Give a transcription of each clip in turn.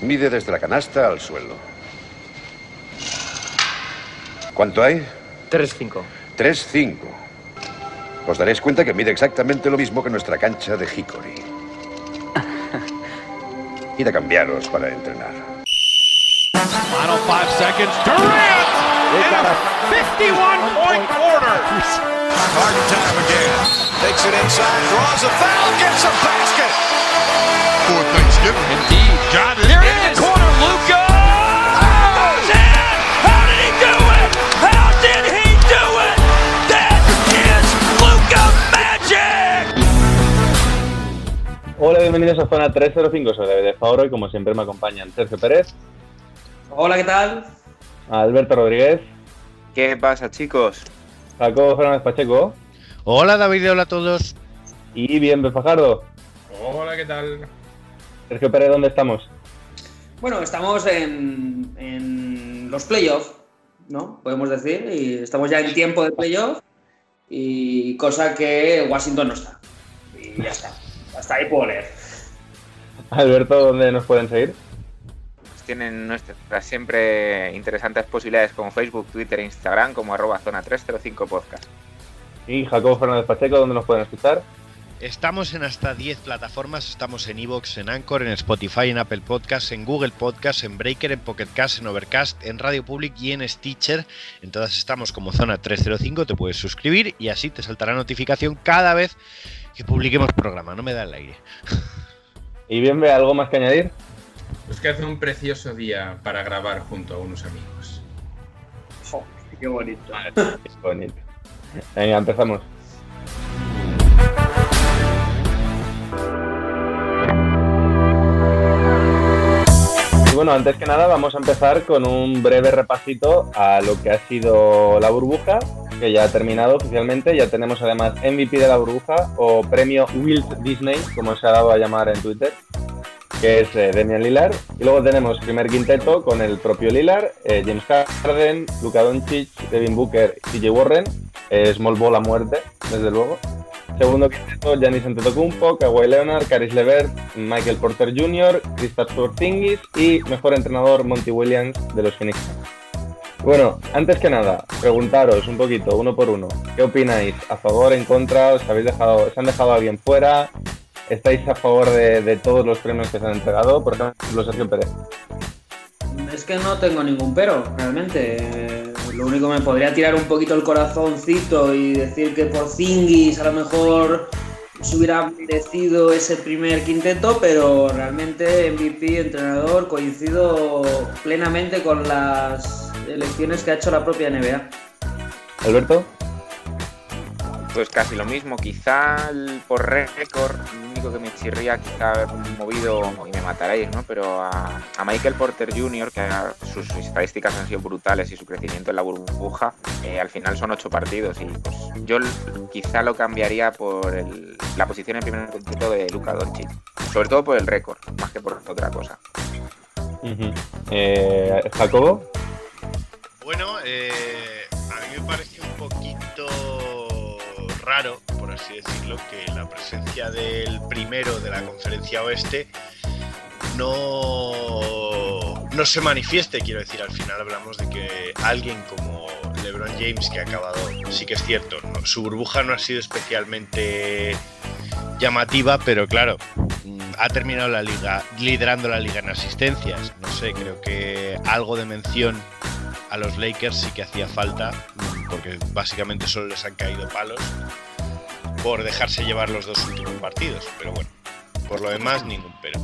Mide desde la canasta al suelo. ¿Cuánto hay? 3-5. 3-5. Os daréis cuenta que mide exactamente lo mismo que nuestra cancha de Hickory. Id a cambiaros para entrenar. Final five seconds. Durant! In a 51-point quarter. Harden time again. Takes it inside, draws a foul, gets a basket. For Thanksgiving. Indeed. Got it. There in the corner, Luca. Goes in. How did he do it? How did he do it? That is Luca Magic. Hola, bienvenidos a Zona 305, soy David de Favoro y como siempre me acompañan Sergio Pérez, Hola, ¿qué tal? Alberto Rodríguez, ¿Qué pasa, chicos? Jacobo Fernández Pacheco Hola David, hola a todos. y Bien Fajardo. Hola, ¿qué tal? Sergio Pérez, ¿dónde estamos? Bueno, estamos en, en los playoffs, ¿no? Podemos decir, y estamos ya en tiempo de playoff, y cosa que Washington no está. Y ya está. Hasta ahí puedo leer. Alberto, ¿dónde nos pueden seguir? Pues tienen nuestras siempre interesantes posibilidades como Facebook, Twitter e Instagram como arroba zona 305 podcast. Y Jacobo Fernández Pacheco, ¿dónde nos pueden escuchar? Estamos en hasta 10 plataformas, estamos en Evox, en Anchor, en Spotify, en Apple Podcasts, en Google Podcasts, en Breaker, en Pocket Cast, en Overcast, en Radio Public y en Stitcher. En todas estamos como Zona 305, te puedes suscribir y así te saltará notificación cada vez que publiquemos programa, no me da el aire. Y Bien, ¿ve algo más que añadir? Pues que hace un precioso día para grabar junto a unos amigos. Qué bonito. Es bonito. Venga, empezamos. Bueno, antes que nada vamos a empezar con un breve repasito a lo que ha sido la burbuja, que ya ha terminado oficialmente. Ya tenemos además MVP de la burbuja o premio Wilt Disney, como se ha dado a llamar en Twitter, que es eh, Damian Lillard. Y luego tenemos primer quinteto con el propio Lillard, eh, James Harden, Luka Doncic, Devin Booker, CJ Warren, eh, Small Ball a muerte, desde luego. Segundo quinteto, Giannis Antetokounmpo, Kawhi Leonard, Caris LeVert, Michael Porter Jr., Kristaps Porzingis y mejor entrenador Monty Williams de los Phoenix. Bueno, antes que nada, preguntaros un poquito, uno por uno, ¿qué opináis? ¿A favor, en contra? ¿Os habéis dejado, os han dejado a alguien fuera? ¿Estáis a favor de, de todos los premios que se han entregado? Por ejemplo, Sergio Pérez. Es que no tengo ningún pero, realmente. Lo único me podría tirar un poquito el corazoncito y decir que por Zingis a lo mejor se hubiera merecido ese primer quinteto, pero realmente MVP, entrenador, coincido plenamente con las elecciones que ha hecho la propia NBA. Alberto. Pues casi lo mismo, quizá el- por récord, lo único que me chirría quizá haber movido, y me mataréis, ¿no? Pero a, a Michael Porter Jr., que a- sus estadísticas han sido brutales y su crecimiento en la burbuja, eh, al final son ocho partidos y pues yo quizá lo cambiaría por el- la posición en primer quinteto de Luka Doncic, sobre todo por el récord, más que por otra cosa. Eh, Jacobo. Bueno, eh, a mí me parece un poquito raro, por así decirlo, que la presencia del primero de la conferencia oeste no, no se manifieste, quiero decir, al final hablamos de que alguien como LeBron James, que ha acabado, sí que es cierto, su burbuja no ha sido especialmente llamativa, pero claro, mm, ha terminado la liga liderando la liga en asistencias. No sé, creo que algo de mención a los Lakers sí que hacía falta, porque básicamente solo les han caído palos por dejarse llevar los dos últimos partidos. Pero bueno, por lo demás, ningún pero.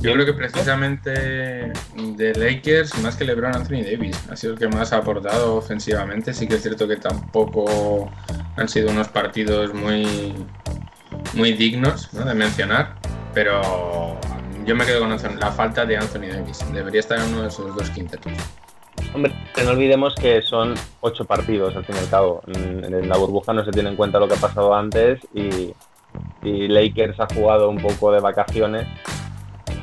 Yo creo que precisamente de Lakers, más que LeBron Anthony Davis, ha sido el que más ha aportado ofensivamente. Sí que es cierto que tampoco han sido unos partidos muy, muy dignos ¿no? de mencionar, pero yo me quedo con la falta de Anthony Davis. Debería estar en uno de esos dos quintetos. Hombre, que no olvidemos que son ocho partidos al fin y al cabo. En la burbuja no se tiene en cuenta lo que ha pasado antes y, Lakers ha jugado un poco de vacaciones.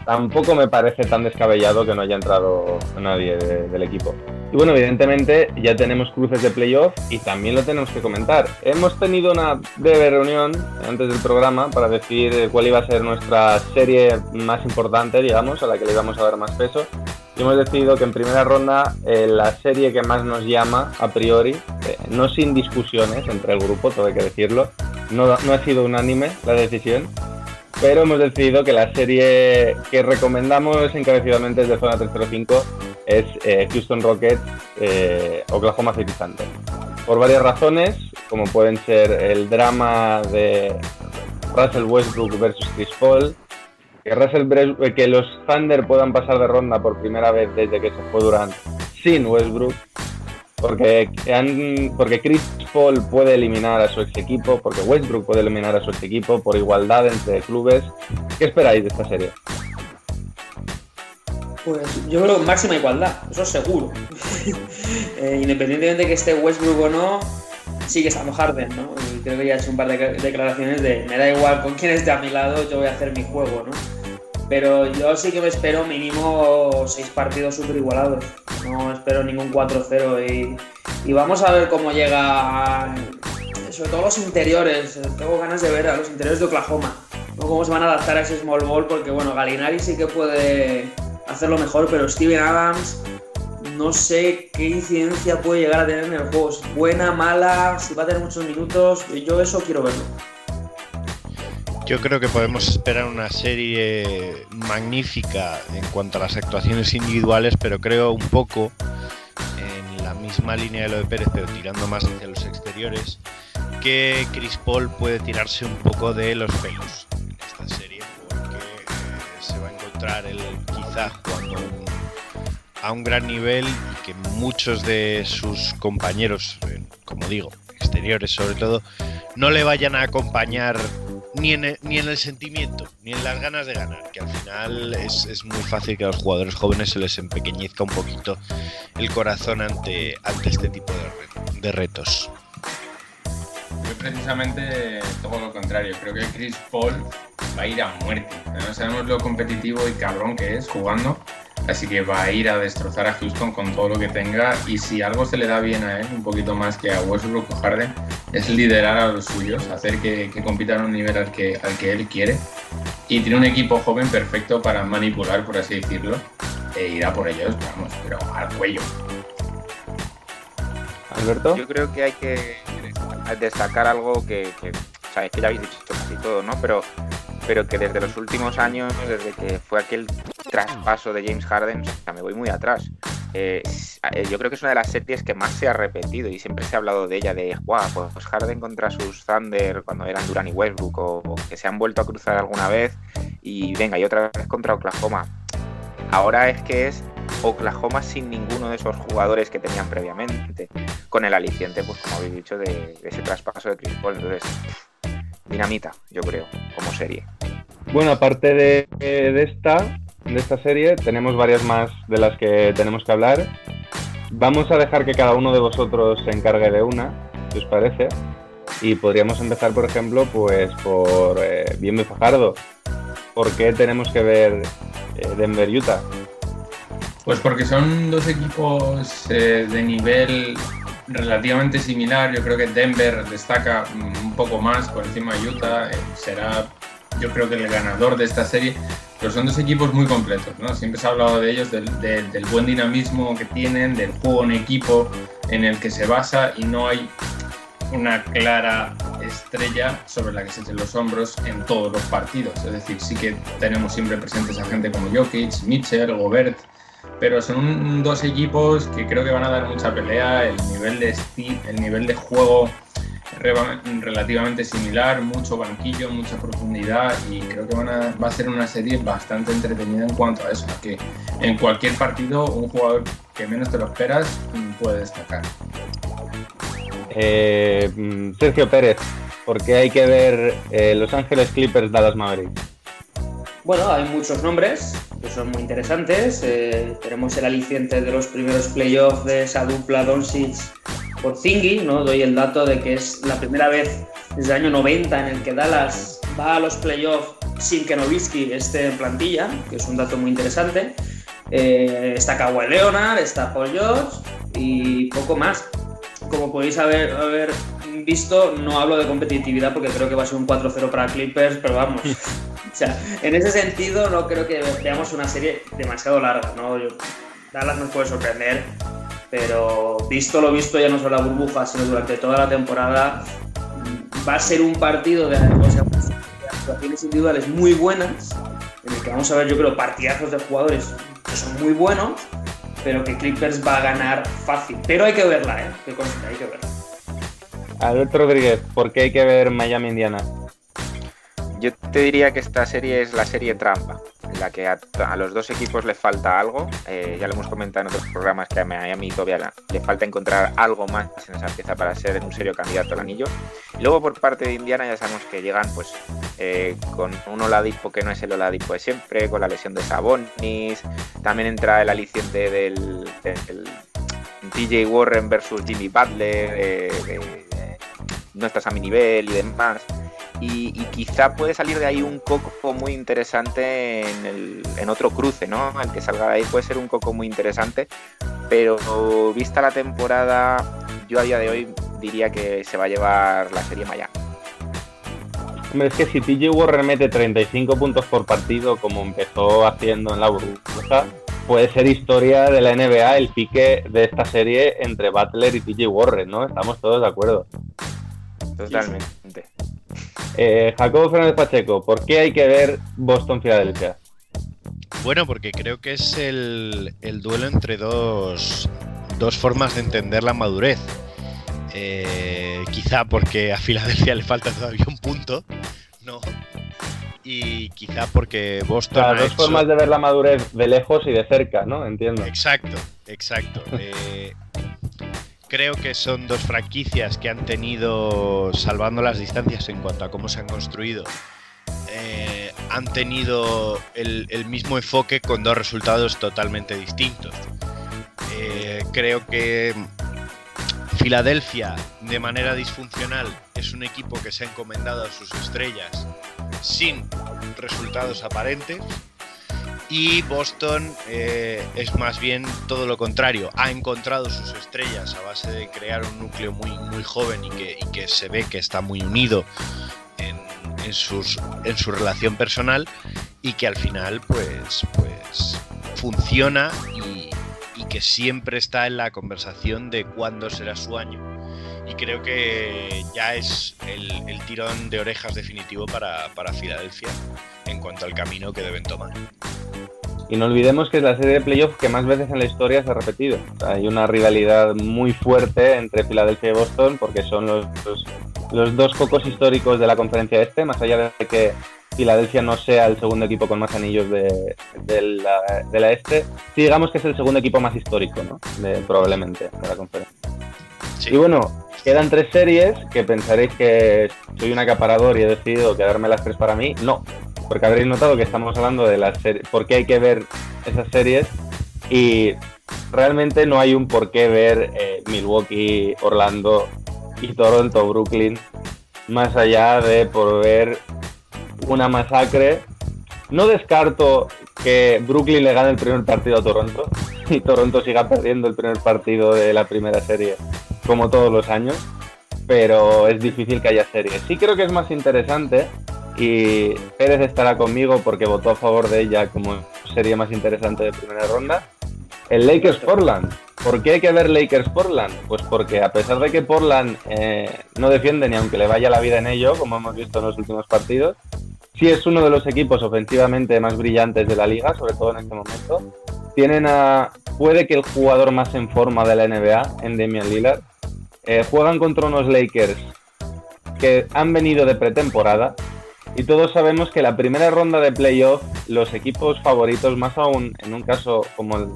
Tampoco me parece tan descabellado que no haya entrado nadie de- del equipo. Y bueno, evidentemente ya tenemos cruces de playoff y también lo tenemos que comentar. Hemos tenido una breve reunión antes del programa para decidir cuál iba a ser nuestra serie más importante, digamos, a la que le íbamos a dar más peso. Y hemos decidido que en primera ronda eh, la serie que más nos llama a priori, eh, no sin discusiones entre el grupo, todo hay que decirlo, no, ha sido unánime la decisión, pero hemos decidido que la serie que recomendamos encarecidamente desde Zona 305 es eh, Houston Rockets, Oklahoma City Thunder. Por varias razones, como pueden ser el drama de Russell Westbrook versus Chris Paul, que, Russell, Bre- que los Thunder puedan pasar de ronda por primera vez desde que se fue Durant sin Westbrook, porque, han- porque Chris Paul puede eliminar a su ex equipo, porque Westbrook puede eliminar a su ex equipo por igualdad entre clubes. ¿Qué esperáis de esta serie? Pues yo creo que máxima igualdad, eso es seguro. Eh, independientemente de que esté Westbrook o no, sigue estando Harden, ¿no? Y creo que ya ha hecho un par de declaraciones de me da igual con quién esté a mi lado, yo voy a hacer mi juego, ¿no? Pero yo sí que me espero mínimo seis partidos súper igualados. No espero ningún 4-0 y, y vamos a ver cómo llega, sobre todo los interiores. Tengo ganas de ver a los interiores de Oklahoma, ¿no? cómo se van a adaptar a ese small ball, porque bueno, Galinari sí que puede hacerlo mejor, pero Steven Adams no sé qué incidencia puede llegar a tener en el juego. Buena, mala, si va a tener muchos minutos, yo eso quiero verlo. Yo creo que podemos esperar una serie magnífica en cuanto a las actuaciones individuales, pero creo un poco en la misma línea de lo de Pérez, pero tirando más hacia los exteriores, que Chris Paul puede tirarse un poco de los pelos en esta serie, porque eh, se va a encontrar él quizá jugando a un gran nivel y que muchos de sus compañeros, eh, como digo, exteriores sobre todo, no le vayan a acompañar ni en, el, ni en el sentimiento, ni en las ganas de ganar, que al final es, es muy fácil que a los jugadores jóvenes se les empequeñezca un poquito el corazón ante, ante este tipo de, de retos. Yo precisamente todo lo contrario. Creo que Chris Paul va a ir a muerte. Además sabemos lo competitivo y cabrón que es jugando. Así que va a ir a destrozar a Houston con todo lo que tenga. Y si algo se le da bien a él, un poquito más que a Westbrook o Harden, es liderar a los suyos, hacer que, que compitan a un nivel al que, al que él quiere. Y tiene un equipo joven perfecto para manipular, por así decirlo. E ir a por ellos, vamos, pero al cuello. Alberto. Yo creo que hay que destacar algo que, que sabéis que ya habéis dicho casi todo, ¿no? Pero, pero que desde los últimos años, desde que fue aquel traspaso de James Harden, o me voy muy atrás. Eh, eh, yo creo que es una de las series que más se ha repetido y siempre se ha hablado de ella, de guau, pues Harden contra sus Thunder cuando eran Durant y Westbrook, o, que se han vuelto a cruzar alguna vez, y venga, y otra vez contra Oklahoma. Ahora es que es Oklahoma sin ninguno de esos jugadores que tenían previamente, con el aliciente, pues como habéis dicho, de, de ese traspaso de Chris Paul. Entonces, dinamita, yo creo, como serie. Bueno, aparte de, de esta, de esta serie, tenemos varias más de las que tenemos que hablar. Vamos a dejar que cada uno de vosotros se encargue de una, si os parece. Y podríamos empezar, por ejemplo, pues por eh, Bienve Fajardo. ¿Por qué tenemos que ver eh, Denver-Utah? Pues porque son dos equipos eh, de nivel relativamente similar. Yo creo que Denver destaca un poco más por encima de Utah. eh, será, yo creo que el ganador de esta serie. Pero son dos equipos muy completos, ¿no? Siempre se ha hablado de ellos, del buen dinamismo que tienen, del juego en equipo en el que se basa y no hay una clara estrella sobre la que se echen los hombros en todos los partidos. Es decir, sí que tenemos siempre presentes a gente como Jokic, Mitchell, Gobert, pero son un- dos equipos que creo que van a dar mucha pelea. El nivel de esti- el nivel de juego relativamente similar, mucho banquillo, mucha profundidad y creo que van a, va a ser una serie bastante entretenida en cuanto a eso, que en cualquier partido un jugador que menos te lo esperas puede destacar. Eh, Sergio Pérez, ¿por qué hay que ver eh, Los Ángeles Clippers Dallas Mavericks? Bueno, hay muchos nombres que son muy interesantes. Eh, tenemos el aliciente de los primeros playoffs de esa dupla Doncic por Zingy, ¿no? Doy el dato de que es la primera vez desde el año 90 en el que Dallas va a los playoffs sin que Nowitzki esté en plantilla, que es un dato muy interesante. Eh, está Kawhi Leonard, está Paul George y poco más. Como podéis haber, haber visto, no hablo de competitividad porque creo que va a ser un 4-0 para Clippers, pero vamos. sea, en ese sentido no creo que veamos una serie demasiado larga, ¿no? Yo- Dallas nos puede sorprender, pero visto lo visto ya no solo la burbuja, sino durante toda la temporada, va a ser un partido de, o sea, actuaciones individuales muy buenas, en el que vamos a ver, yo creo, partidazos de jugadores que son muy buenos, pero que Clippers va a ganar fácil. Pero hay que verla, ¿eh? Que hay que verla. Alberto Rodríguez, ¿por qué hay que ver Miami-Indiana? Yo te diría que esta serie es la serie trampa, en la que a, los dos equipos les falta algo. Eh, ya lo hemos comentado en otros programas que a Miami todavía le falta encontrar algo más en esa pieza para ser un serio candidato al anillo. Y luego por parte de Indiana ya sabemos que llegan pues eh, con un Oladipo que no es el Oladipo de siempre, con la lesión de Sabonis. También entra el aliciente del, TJ Warren versus Jimmy Butler. eh, no estás a mi nivel y demás y, y quizá puede salir de ahí un coco muy interesante en, el- en otro cruce, ¿no? El que salga de ahí puede ser un coco muy interesante, pero vista la temporada, yo a día de hoy diría que se va a llevar la serie Miami. Hombre, es que si TJ Warren mete 35 puntos por partido, como empezó haciendo en la burbuja, puede ser historia de la NBA el pique de esta serie entre Butler y TJ Warren, ¿no? Estamos todos de acuerdo. Totalmente. Eh, Jacobo Fernández Pacheco, ¿por qué hay que ver Boston-Filadelfia? Bueno, porque creo que es el, el duelo entre dos, dos formas de entender la madurez. Eh, quizá porque a Filadelfia le falta todavía un punto, ¿no? Y quizá porque Boston Claro, ha dos hecho- formas de ver la madurez de lejos y de cerca, ¿no? Entiendo. Exacto, exacto. Eh, creo que son dos franquicias que han tenido, salvando las distancias en cuanto a cómo se han construido, eh, han tenido el, mismo enfoque con dos resultados totalmente distintos. Eh, creo que Filadelfia, de manera disfuncional, es un equipo que se ha encomendado a sus estrellas sin resultados aparentes. Y Boston eh, es más bien todo lo contrario. Ha encontrado sus estrellas a base de crear un núcleo muy, muy joven y que, que se ve que está muy unido en, en sus, en su relación personal y que al final pues, pues funciona y, y que siempre está en la conversación de cuándo será su año. Y creo que ya es el, el tirón de orejas definitivo para, para Filadelfia en cuanto al camino que deben tomar. Y no olvidemos que es la serie de playoffs que más veces en la historia se ha repetido. O sea, hay una rivalidad muy fuerte entre Filadelfia y Boston porque son los, los, los dos cocos históricos de la conferencia este, más allá de que Filadelfia no sea el segundo equipo con más anillos de, de la, de la este, digamos que es el segundo equipo más histórico, ¿no? De- probablemente, de la conferencia. Sí. Y bueno, quedan tres series que pensaréis que soy un acaparador y he decidido quedarme las tres para mí. No, porque habréis notado que estamos hablando de las series, por qué hay que ver esas series y realmente no hay un por qué ver eh, Milwaukee, Orlando y Toronto, Brooklyn, más allá de por ver una masacre. No descarto que Brooklyn le gane el primer partido a Toronto y Toronto siga perdiendo el primer partido de la primera serie como todos los años, pero es difícil que haya series. Sí creo que es más interesante y Pérez estará conmigo porque votó a favor de ella como serie más interesante de primera ronda. El Lakers Portland. ¿Por qué hay que ver Lakers Portland? Pues porque a pesar de que Portland eh, no defiende ni aunque le vaya la vida en ello, como hemos visto en los últimos partidos, sí es uno de los equipos ofensivamente más brillantes de la liga, sobre todo en este momento. Tienen puede que el jugador más en forma de la NBA, en Damian Lillard. Eh, juegan contra unos Lakers que han venido de pretemporada y todos sabemos que la primera ronda de playoff, los equipos favoritos, más aún en un caso como el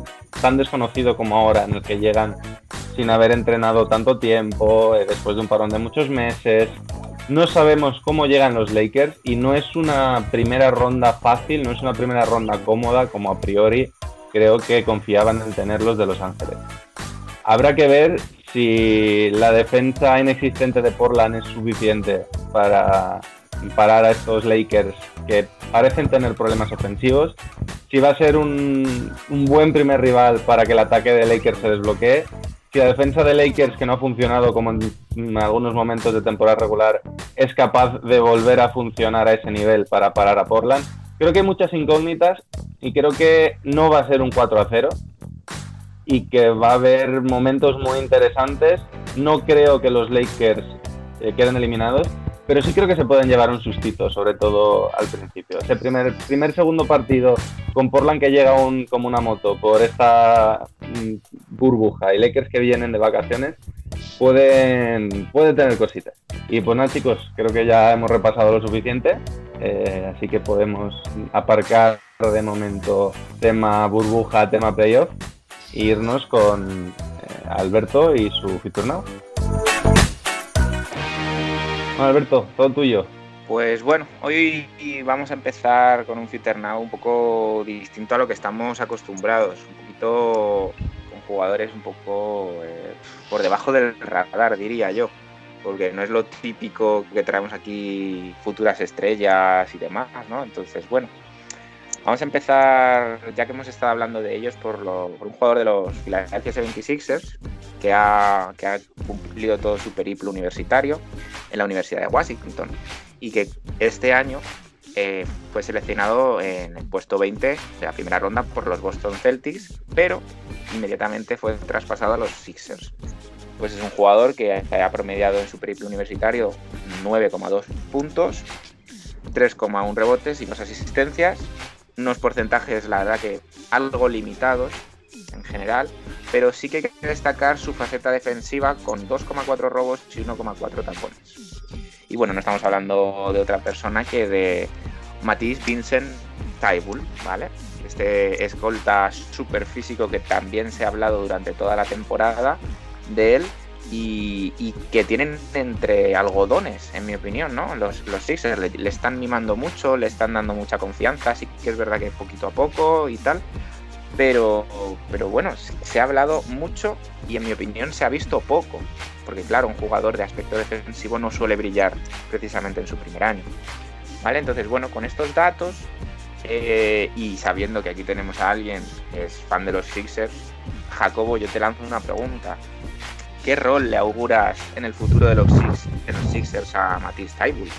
tan desconocido como ahora, en el que llegan sin haber entrenado tanto tiempo, eh, después de un parón de muchos meses, no sabemos cómo llegan los Lakers y no es una primera ronda fácil, no es una primera ronda cómoda como a priori creo que confiaban en tenerlos de Los Ángeles. Habrá que ver si la defensa inexistente de Portland es suficiente para parar a estos Lakers que parecen tener problemas ofensivos. Si va a ser un, buen primer rival para que el ataque de Lakers se desbloquee. si la defensa de Lakers, que no ha funcionado como en, en algunos momentos de temporada regular, es capaz de volver a funcionar a ese nivel para parar a Portland. Creo que hay muchas incógnitas y creo que no va a ser un 4 a 0 y que va a haber momentos muy interesantes. No creo que los Lakers eh, queden eliminados, pero sí creo que se pueden llevar un sustito, sobre todo al principio. Ese primer, primer segundo partido con Portland que llega un, como una moto por esta mm, burbuja y Lakers que vienen de vacaciones, pueden, pueden tener cositas. Y pues nada, chicos, creo que ya hemos repasado lo suficiente, eh, así que podemos aparcar de momento tema burbuja, tema playoff e irnos con eh, Alberto y su Future Now. Alberto, todo tuyo. Pues bueno, hoy vamos a empezar con un Future Now un poco distinto a lo que estamos acostumbrados, un poquito con jugadores un poco eh, por debajo del radar, diría yo, porque no es lo típico que traemos aquí futuras estrellas y demás, ¿no? Entonces, bueno, vamos a empezar, ya que hemos estado hablando de ellos, por, lo- un jugador de los Philadelphia 76ers que ha, cumplido todo su periplo universitario en la Universidad de Washington y que este año eh, fue seleccionado en el puesto 20 de la primera ronda por los Boston Celtics, pero inmediatamente fue traspasado a los Sixers. Pues es un jugador que ha promediado en su periplo universitario 9,2 puntos, 3,1 rebotes y dos asistencias, unos porcentajes, la verdad que algo limitados en general, pero sí que hay que destacar su faceta defensiva con 2,4 robos y 1,4 tapones. Y bueno, no estamos hablando de otra persona que de Matisse Vincent Taibul, ¿vale? Este escolta súper físico que también se ha hablado durante toda la temporada de él y, que tienen entre algodones, en mi opinión, ¿no? Los, los Sixers le, le están mimando mucho, le están dando mucha confianza, sí que es verdad que poquito a poco y tal, pero, pero bueno, se- ha hablado mucho y en mi opinión se ha visto poco, porque claro, un jugador de aspecto defensivo no suele brillar precisamente en su primer año. ¿Vale? Entonces, bueno, con estos datos eh, y sabiendo que aquí tenemos a alguien que es fan de los Sixers, Jacobo, yo te lanzo una pregunta. ¿Qué rol le auguras en el futuro de los, Six- de los Sixers a Matisse Thybulle?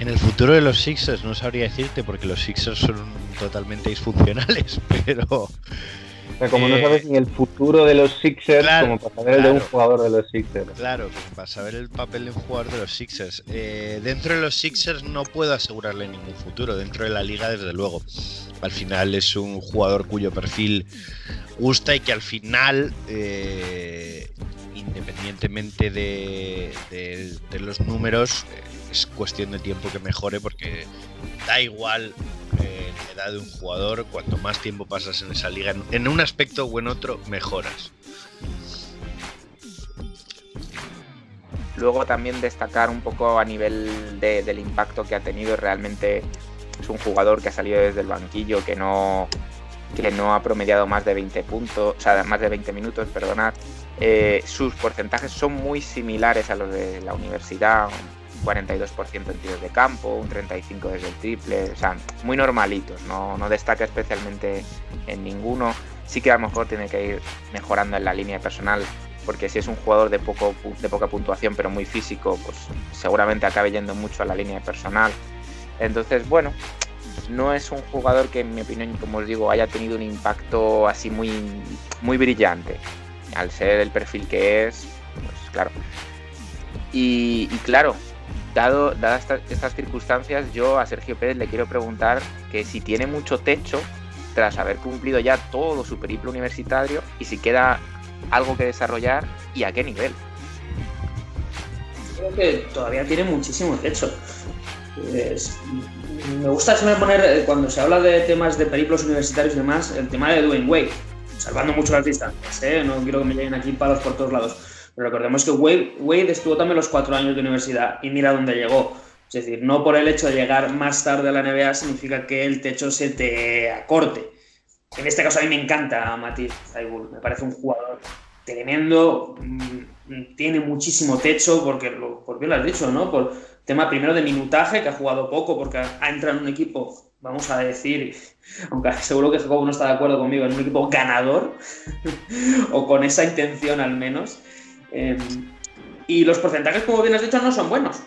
En el futuro de los Sixers no sabría decirte porque los Sixers son totalmente disfuncionales, pero O sea, como no Eh, sabes ni el futuro de los Sixers, claro, como para saber el de un claro. jugador de los Sixers. claro, como para saber el papel de un jugador de los Sixers. Eh, dentro de los Sixers no puedo asegurarle ningún futuro, dentro de la liga desde luego. Al final es un jugador cuyo perfil gusta y que al final, eh, independientemente de, de- de los números, es cuestión de tiempo que mejore porque da igual eh, la edad de un jugador, cuanto más tiempo pasas en esa liga, en, un aspecto o en otro, mejoras. Luego también destacar un poco a nivel de- del impacto que ha tenido. Realmente es un jugador que ha salido desde el banquillo, que no, que no ha promediado más de 20 puntos, o sea, más de 20 minutos, perdonad. Eh, sus porcentajes son muy similares a los de la universidad, un 42% en tiros de campo, un 35% desde el triple, o sea, muy normalitos, no, no destaca especialmente en ninguno. Sí que a lo mejor tiene que ir mejorando en la línea personal, porque si es un jugador de, poco, de poca puntuación, pero muy físico, pues seguramente acabe yendo mucho a la línea personal. Entonces, bueno, no es un jugador que en mi opinión, como os digo, haya tenido un impacto así muy, muy brillante. Al ser el perfil que es, pues claro. Y claro, dado, dadas esta- estas circunstancias, yo a Sergio Pérez le quiero preguntar que si tiene mucho techo tras haber cumplido ya todo su periplo universitario y si queda algo que desarrollar y a qué nivel. Creo que todavía tiene muchísimo techo. Me gusta siempre poner, eh, cuando se habla de temas de periplos universitarios y demás, el tema de Dwayne Wade, salvando mucho las distancias, ¿eh? no quiero que me lleguen aquí palos por todos lados. Recordemos que Wade, Wade estuvo también los cuatro años de universidad y mira dónde llegó. Es decir, no por el hecho de llegar más tarde a la NBA significa que el techo se te acorte. En este caso a mí me encanta Matisse Thybulle, me parece un jugador tremendo, mm, tiene muchísimo techo porque, lo, por bien lo has dicho, ¿no? Por tema primero de minutaje, que ha jugado poco porque ha entrado en un equipo vamos a decir, aunque seguro que Jacobo no está de acuerdo conmigo, en un equipo ganador, o con esa intención al menos. Em, y los porcentajes, como bien has dicho, no son buenos,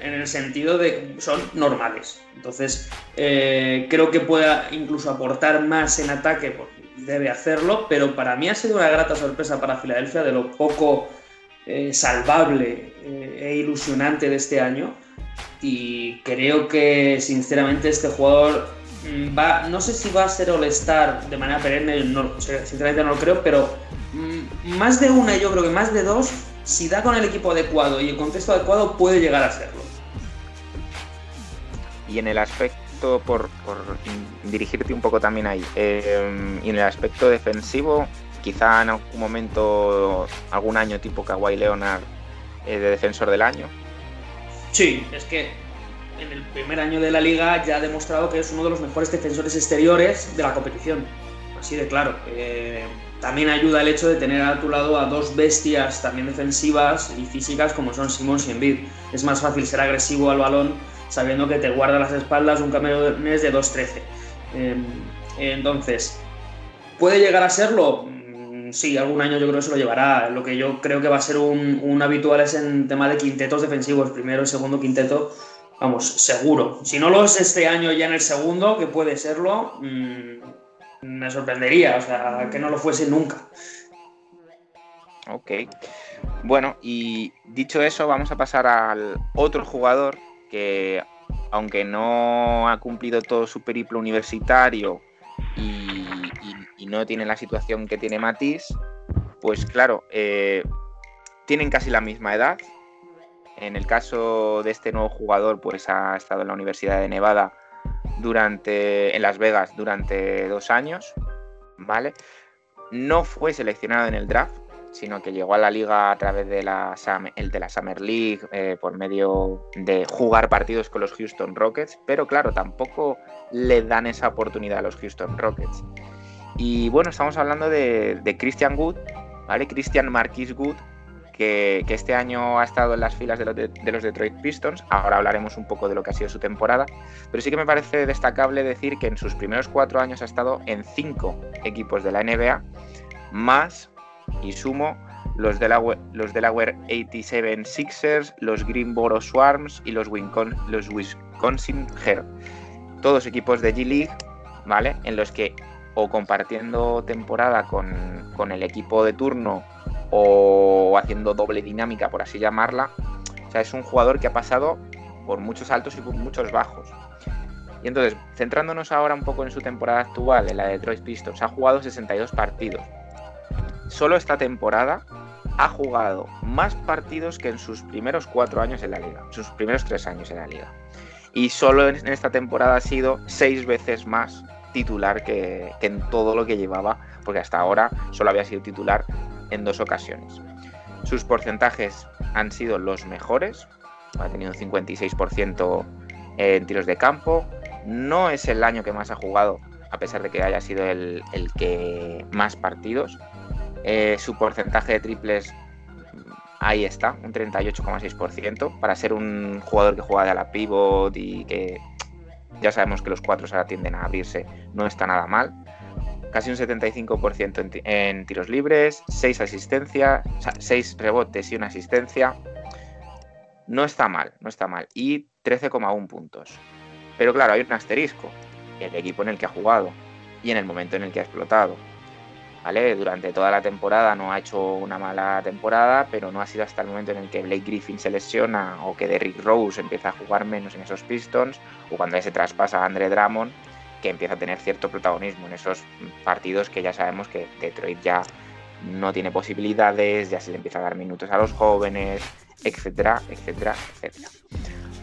en el sentido de que son normales. Entonces, eh, creo que pueda incluso aportar más en ataque, porque debe hacerlo, pero para mí ha sido una grata sorpresa para Filadelfia de lo poco eh, salvable eh, e ilusionante de este año. Y creo que, sinceramente, este jugador mm, va, no sé si va a ser All-Star de manera perenne, sinceramente no lo creo, pero más de una, yo creo que más de dos si da con el equipo adecuado y el contexto adecuado, puede llegar a serlo. Y en el aspecto, por, dirigirte un poco también ahí, eh, y en el aspecto defensivo, quizá en algún momento, algún año tipo Kawhi Leonard eh, de defensor del año. Sí, es que en el primer año de la liga ya ha demostrado que es uno de los mejores defensores exteriores de la competición. Así de claro. Eh, también ayuda el hecho de tener a tu lado a dos bestias también defensivas y físicas como son Simons y Embiid. Es más fácil ser agresivo al balón sabiendo que te guarda las espaldas un mes de 2-13. Em, entonces, ¿puede llegar a serlo? Mm, sí, algún año yo creo que se lo llevará. Lo que yo creo que va a ser un, habitual es en tema de quintetos defensivos, primero y segundo quinteto, vamos, seguro. Si no lo es este año ya en el segundo, que puede serlo, mm, me sorprendería, o sea, que no lo fuese nunca. Ok. Bueno, y dicho eso, vamos a pasar al otro jugador que, aunque no ha cumplido todo su periplo universitario y, no tiene la situación que tiene Matisse, pues claro, eh, tienen casi la misma edad. En el caso de este nuevo jugador, pues ha estado en la Universidad de Nevada durante, en Las Vegas durante dos años, ¿vale? No fue seleccionado en el draft, sino que llegó a la liga a través de la, el de la Summer League eh, por medio de jugar partidos con los Houston Rockets, pero claro, tampoco le dan esa oportunidad a los Houston Rockets. Y bueno, estamos hablando de, Christian Wood, ¿vale? Christian Marquis Wood, que, este año ha estado en las filas de los, Detroit Pistons. Ahora hablaremos un poco de lo que ha sido su temporada. Pero sí que me parece destacable decir que en sus primeros cuatro años ha estado en cinco equipos de la NBA, más, y sumo, los Delaware, los Delaware 87 Sixers, los Greenboro Swarms y los, los Wisconsin Her. Todos equipos de G-League, ¿vale? En los que o compartiendo temporada con, con el equipo de turno o haciendo doble dinámica, por así llamarla. O sea, es un jugador que ha pasado por muchos altos y por muchos bajos. Y entonces, centrándonos ahora un poco en su temporada actual, en la de Detroit Pistons, ha jugado 62 partidos. Solo esta temporada ha jugado más partidos que en sus primeros cuatro años en la liga, sus primeros tres años en la liga. Y solo en esta temporada ha sido seis veces más titular que, que en todo lo que llevaba, porque hasta ahora solo había sido titular en dos ocasiones. Sus porcentajes han sido los mejores, ha tenido un 56% en tiros de campo, no es el año que más ha jugado, a pesar de que haya sido el, que más partidos. Eh, su porcentaje de triples ahí está, un 38,6%. Para ser un jugador que juega de la pivot y que ya sabemos que los cuatro ahora tienden a abrirse, no está nada mal casi un 75% en, tiros libres, 6 asistencias, 6 rebotes y una asistencia. No está mal, no está mal. Y 13,1 puntos. Pero claro, hay un asterisco. El equipo en el que ha jugado y en el momento en el que ha explotado. ¿Vale? Durante toda la temporada no ha hecho una mala temporada, pero no ha sido hasta el momento en el que Blake Griffin se lesiona o que Derrick Rose empieza a jugar menos en esos Pistons o cuando se traspasa a Andre Drummond que empieza a tener cierto protagonismo en esos partidos que ya sabemos que Detroit ya no tiene posibilidades, ya se le empieza a dar minutos a los jóvenes, etcétera, etcétera, etcétera.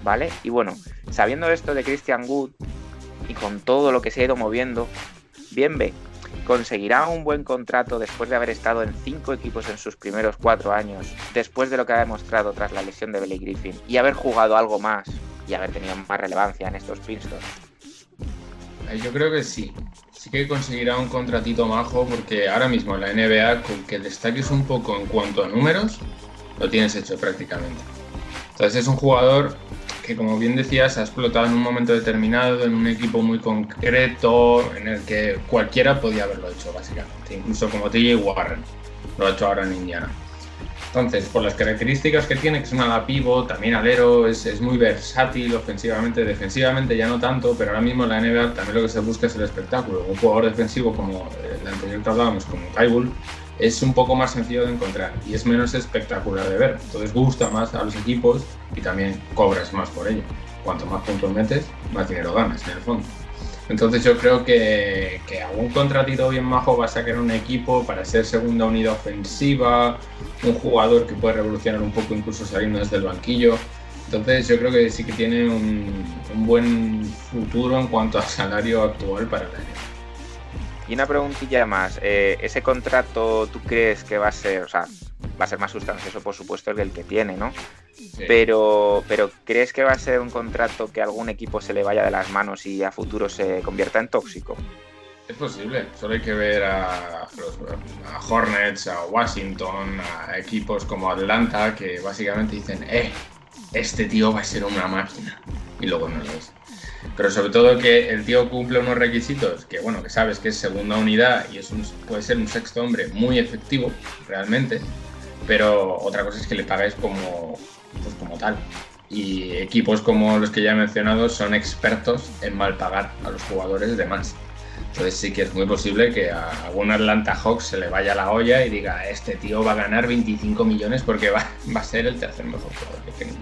¿Vale? Y bueno, sabiendo esto de Christian Wood y con todo lo que se ha ido moviendo, bien ve, conseguirá un buen contrato después de haber estado en cinco equipos en sus primeros cuatro años, después de lo que ha demostrado tras la lesión de Billy Griffin y haber jugado algo más y haber tenido más relevancia en estos Pistons. Eh, yo creo que sí. Sí que conseguirá un contratito majo porque ahora mismo en la NBA, con que destaques un poco en cuanto a números, lo tienes hecho prácticamente. Entonces es un jugador que como bien decías, ha explotado en un momento determinado, en un equipo muy concreto, en el que cualquiera podía haberlo hecho, básicamente. Incluso como TJ Warren lo ha hecho ahora en Indiana. Entonces, por las características que tiene, que es un ala pivot, también alero, es, es, muy versátil ofensivamente, defensivamente ya no tanto, pero ahora mismo en la NBA también lo que se busca es el espectáculo. Un jugador defensivo como el anterior que hablábamos, como Tybull, es un poco más sencillo de encontrar y es menos espectacular de ver. Entonces gusta más a los equipos y también cobras más por ello. Cuanto más puntos metes, más dinero ganas en el fondo. Entonces yo creo que, que algún contratito bien majo va a sacar un equipo para ser segunda unidad ofensiva, un jugador que puede revolucionar un poco incluso saliendo desde el banquillo. Entonces yo creo que sí que tiene un, un buen futuro en cuanto a salario actual para la NBA. Y una preguntilla más, eh, ¿ese contrato tú crees que va a ser, o sea, va a ser más sustancioso por supuesto el que tiene, ¿no? Sí. Pero, pero ¿crees que va a ser un contrato que a algún equipo se le vaya de las manos y a futuro se convierta en tóxico? Es posible, solo hay que ver a, a Hornets, a Washington, a equipos como Atlanta que básicamente dicen, eh, este tío va a ser una máquina. Y luego no lo es pero sobre todo que el tío cumple unos requisitos que bueno que sabes que es segunda unidad y es un, puede ser un sexto hombre muy efectivo realmente pero otra cosa es que le pagues como pues como tal. Y equipos como los que ya he mencionado son expertos en mal pagar a los jugadores de más. Entonces sí que es muy posible que a algún Atlanta Hawks se le vaya la olla y diga este tío va a ganar 25 millones porque va a ser el tercer mejor jugador que tengo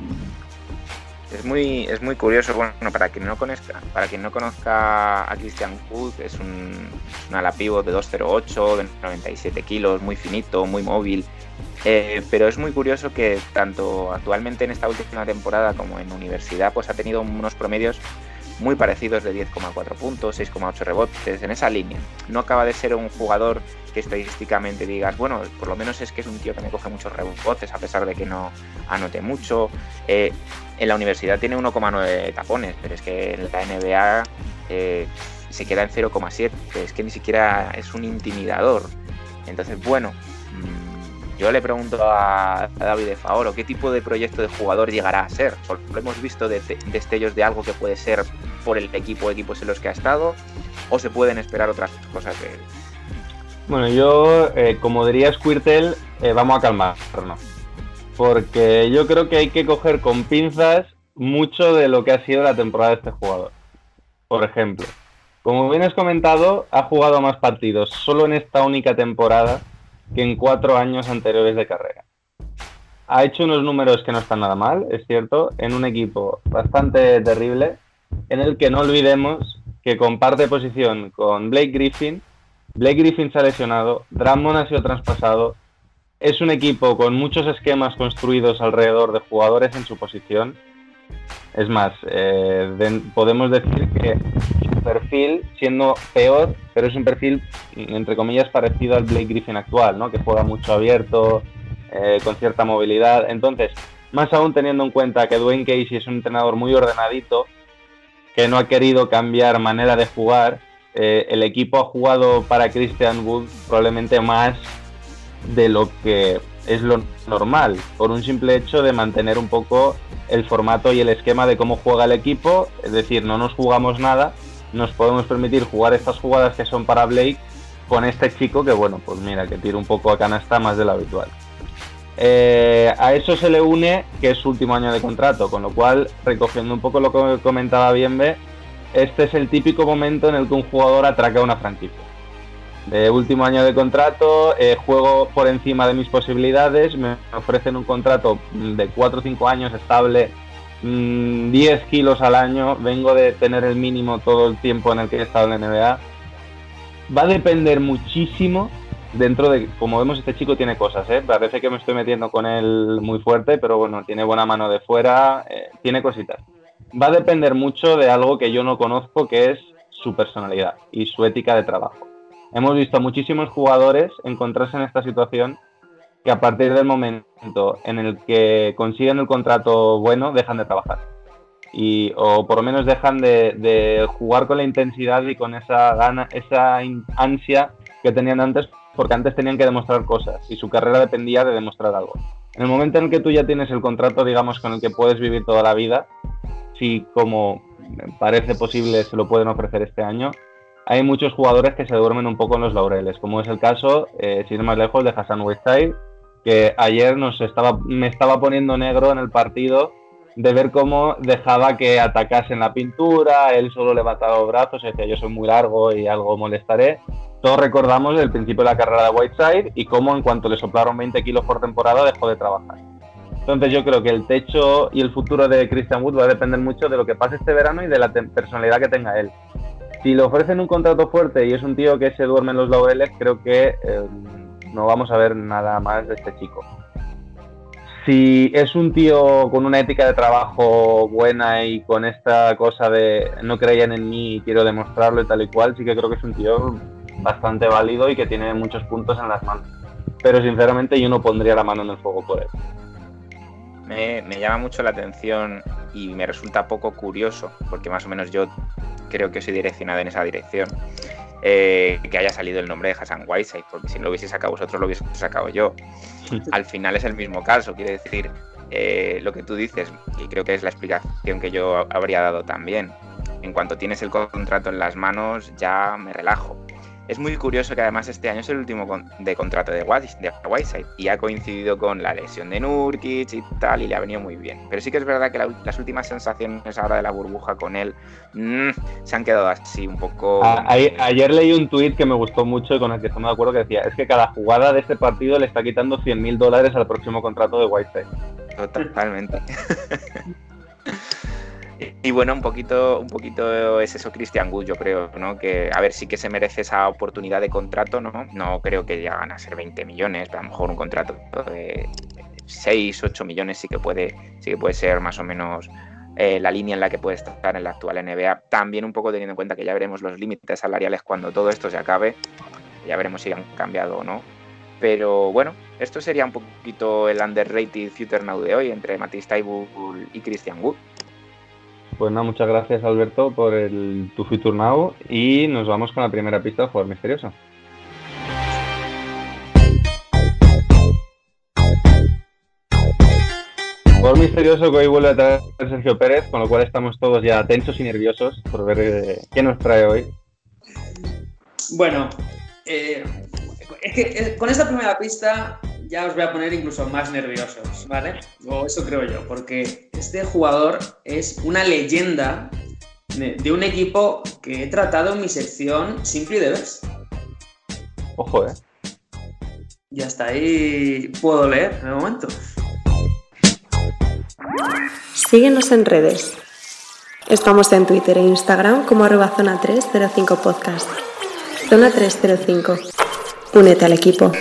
es muy, es muy curioso, bueno, para quien no conozca, para quien no conozca a Christian Wood, es un, un ala pivot de 208, de 97 kilos, muy finito, muy móvil. Eh, pero es muy curioso que tanto actualmente en esta última temporada como en universidad, pues ha tenido unos promedios muy parecidos de 10,4 puntos, 6,8 rebotes, en esa línea. No acaba de ser un jugador que estadísticamente digas, bueno, por lo menos es que es un tío que me coge muchos rebotes a pesar de que no anote mucho. Eh, en la universidad tiene 1,9 tapones, pero es que en la NBA eh, se queda en 0,7. Es que ni siquiera es un intimidador. Entonces, bueno, yo le pregunto a, David de Faoro qué tipo de proyecto de jugador llegará a ser. Solo hemos visto de, de, destellos de algo que puede ser por el equipo equipos en los que ha estado, o se pueden esperar otras cosas de él. Bueno, yo, eh, como diría Squirtle, eh, vamos a calmarnos porque yo creo que hay que coger con pinzas mucho de lo que ha sido la temporada de este jugador. Por ejemplo, como bien has comentado, ha jugado más partidos solo en esta única temporada que en cuatro años anteriores de carrera. Ha hecho unos números que no están nada mal, es cierto, en un equipo bastante terrible, en el que no olvidemos que comparte posición con Blake Griffin. Blake Griffin se ha lesionado, Drummond ha sido traspasado, es un equipo con muchos esquemas construidos alrededor de jugadores en su posición. Es más, eh, de, podemos decir que su perfil, siendo peor, pero es un perfil, entre comillas, parecido al Blake Griffin actual, ¿no? que juega mucho abierto, eh, con cierta movilidad. Entonces, más aún teniendo en cuenta que Dwayne Casey es un entrenador muy ordenadito, que no ha querido cambiar manera de jugar, eh, el equipo ha jugado para Christian Wood probablemente más de lo que es lo normal, por un simple hecho de mantener un poco el formato y el esquema de cómo juega el equipo, es decir, no nos jugamos nada, nos podemos permitir jugar estas jugadas que son para Blake con este chico que, bueno, pues mira, que tira un poco a canasta más de lo habitual. Eh, a eso se le une que es su último año de contrato, con lo cual, recogiendo un poco lo que comentaba Bienve, este es el típico momento en el que un jugador atraca una franquicia de último año de contrato, eh, juego por encima de mis posibilidades, me ofrecen un contrato de 4 o 5 años estable, mmm, 10 kilos al año, vengo de tener el mínimo todo el tiempo en el que he estado en la NBA. Va a depender muchísimo dentro de, como vemos, este chico tiene cosas, ¿eh? parece que me estoy metiendo con él muy fuerte, pero bueno, tiene buena mano de fuera, eh, tiene cositas. Va a depender mucho de algo que yo no conozco, que es su personalidad y su ética de trabajo hemos visto muchísimos jugadores encontrarse en esta situación que a partir del momento en el que consiguen el contrato bueno dejan de trabajar. Y o por lo menos dejan de, jugar con la intensidad y con esa gana esa ansia que tenían antes porque antes tenían que demostrar cosas y su carrera dependía de demostrar algo. En el momento en que tú ya tienes el contrato digamos con el que puedes vivir toda la vida si como parece posible se lo pueden ofrecer este año, hay muchos jugadores que se duermen un poco en los laureles, como es el caso, eh, sin ir más lejos, de Hassan Whiteside, que ayer nos estaba, me estaba poniendo negro en el partido de ver cómo dejaba que atacasen la pintura, él solo levantaba los brazos decía yo soy muy largo y algo molestaré. Todos recordamos el principio de la carrera de Whiteside y cómo en cuanto le soplaron 20 kilos por temporada dejó de trabajar. Entonces yo creo que el techo y el futuro de Christian Wood va a depender mucho de lo que pase este verano y de la personalidad que tenga él. Si le ofrecen un contrato fuerte y es un tío que se duerme en los laureles, creo que eh, no vamos a ver nada más de este chico. Si es un tío con una ética de trabajo buena y con esta cosa de no creían en mí y quiero demostrarlo y tal y cual, sí que creo que es un tío bastante válido y que tiene muchos puntos en las manos. Pero sinceramente yo no pondría la mano en el fuego por él. Me, me, llama mucho la atención y me resulta poco curioso, porque más o menos yo creo que soy direccionado en esa dirección, eh, que haya salido el nombre de Hassan Whiteside, porque si no lo hubiese sacado vosotros, lo hubiese sacado yo. Al final es el mismo caso, quiere decir, eh, lo que tú dices, y creo que es la explicación que yo habría dado también. En cuanto tienes el contrato en las manos, ya me relajo. Es muy curioso que además este año es el último de contrato de Whiteside y ha coincidido con la lesión de Nurkic y tal y le ha venido muy bien. Pero sí que es verdad que las últimas sensaciones ahora de la burbuja con él mmm, se han quedado así un poco... A, ayer leí un tuit que me gustó mucho y con el que estoy de acuerdo que decía, es que cada jugada de este partido le está quitando 100 mil dólares al próximo contrato de Whiteside. Totalmente. Y bueno, un poquito, un poquito es eso Christian Wood, yo creo, ¿no? Que a ver, sí que se merece esa oportunidad de contrato, ¿no? No creo que lleguen a ser 20 millones, pero a lo mejor un contrato de 6, 8 millones sí que puede, sí que puede ser más o menos eh, la línea en la que puede estar en la actual NBA. También un poco teniendo en cuenta que ya veremos los límites salariales cuando todo esto se acabe. Ya veremos si han cambiado o no. Pero bueno, esto sería un poquito el underrated Future Now de hoy entre Matisse Taibul y Christian Wood. Pues nada, muchas gracias Alberto por el tu Future Now y nos vamos con la primera pista del jugador misterioso. Jugador misterioso que hoy vuelve a traer Sergio Pérez, con lo cual estamos todos ya tensos y nerviosos por ver eh, qué nos trae hoy. Bueno, eh, es que eh, con esta primera pista ya os voy a poner incluso más nerviosos, ¿vale? O eso creo yo, porque este jugador es una leyenda de, un equipo que he tratado en mi sección Simply the Best. Ojo, eh. Y hasta ahí puedo leer en el momento. Síguenos en redes. Estamos en Twitter e Instagram como arroba zona 305 podcast. Zona 305. Únete al equipo.